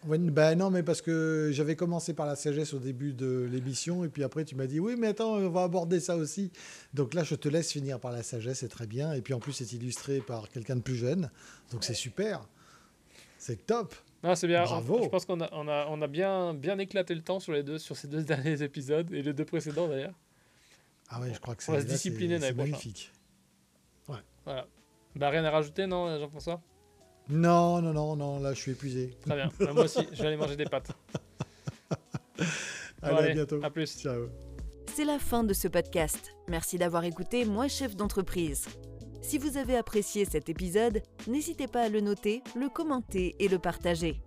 ben non, mais parce que j'avais commencé par la sagesse au début de l'émission, et puis après tu m'as dit oui, mais attends, on va aborder ça aussi. Donc là, je te laisse finir par la sagesse, c'est très bien. Et puis en plus, c'est illustré par quelqu'un de plus jeune, donc c'est super. C'est top. Ah, c'est bien. Bravo. Je pense qu'on a, on a, on a bien, bien éclaté le temps sur, les deux, sur ces deux derniers épisodes, et les deux précédents d'ailleurs. Ah ouais, je crois que c'est. On va se discipliner C'est magnifique. Ouais. Voilà. Bah, rien à rajouter, non, Jean-François? Non, non, non, non, là je suis épuisé. Très bien. Bah, moi aussi, je vais aller manger des pâtes. allez, à bientôt. À plus. Ciao. C'est la fin de ce podcast. Merci d'avoir écouté Moi chef d'entreprise. Si vous avez apprécié cet épisode, n'hésitez pas à le noter, le commenter et le partager.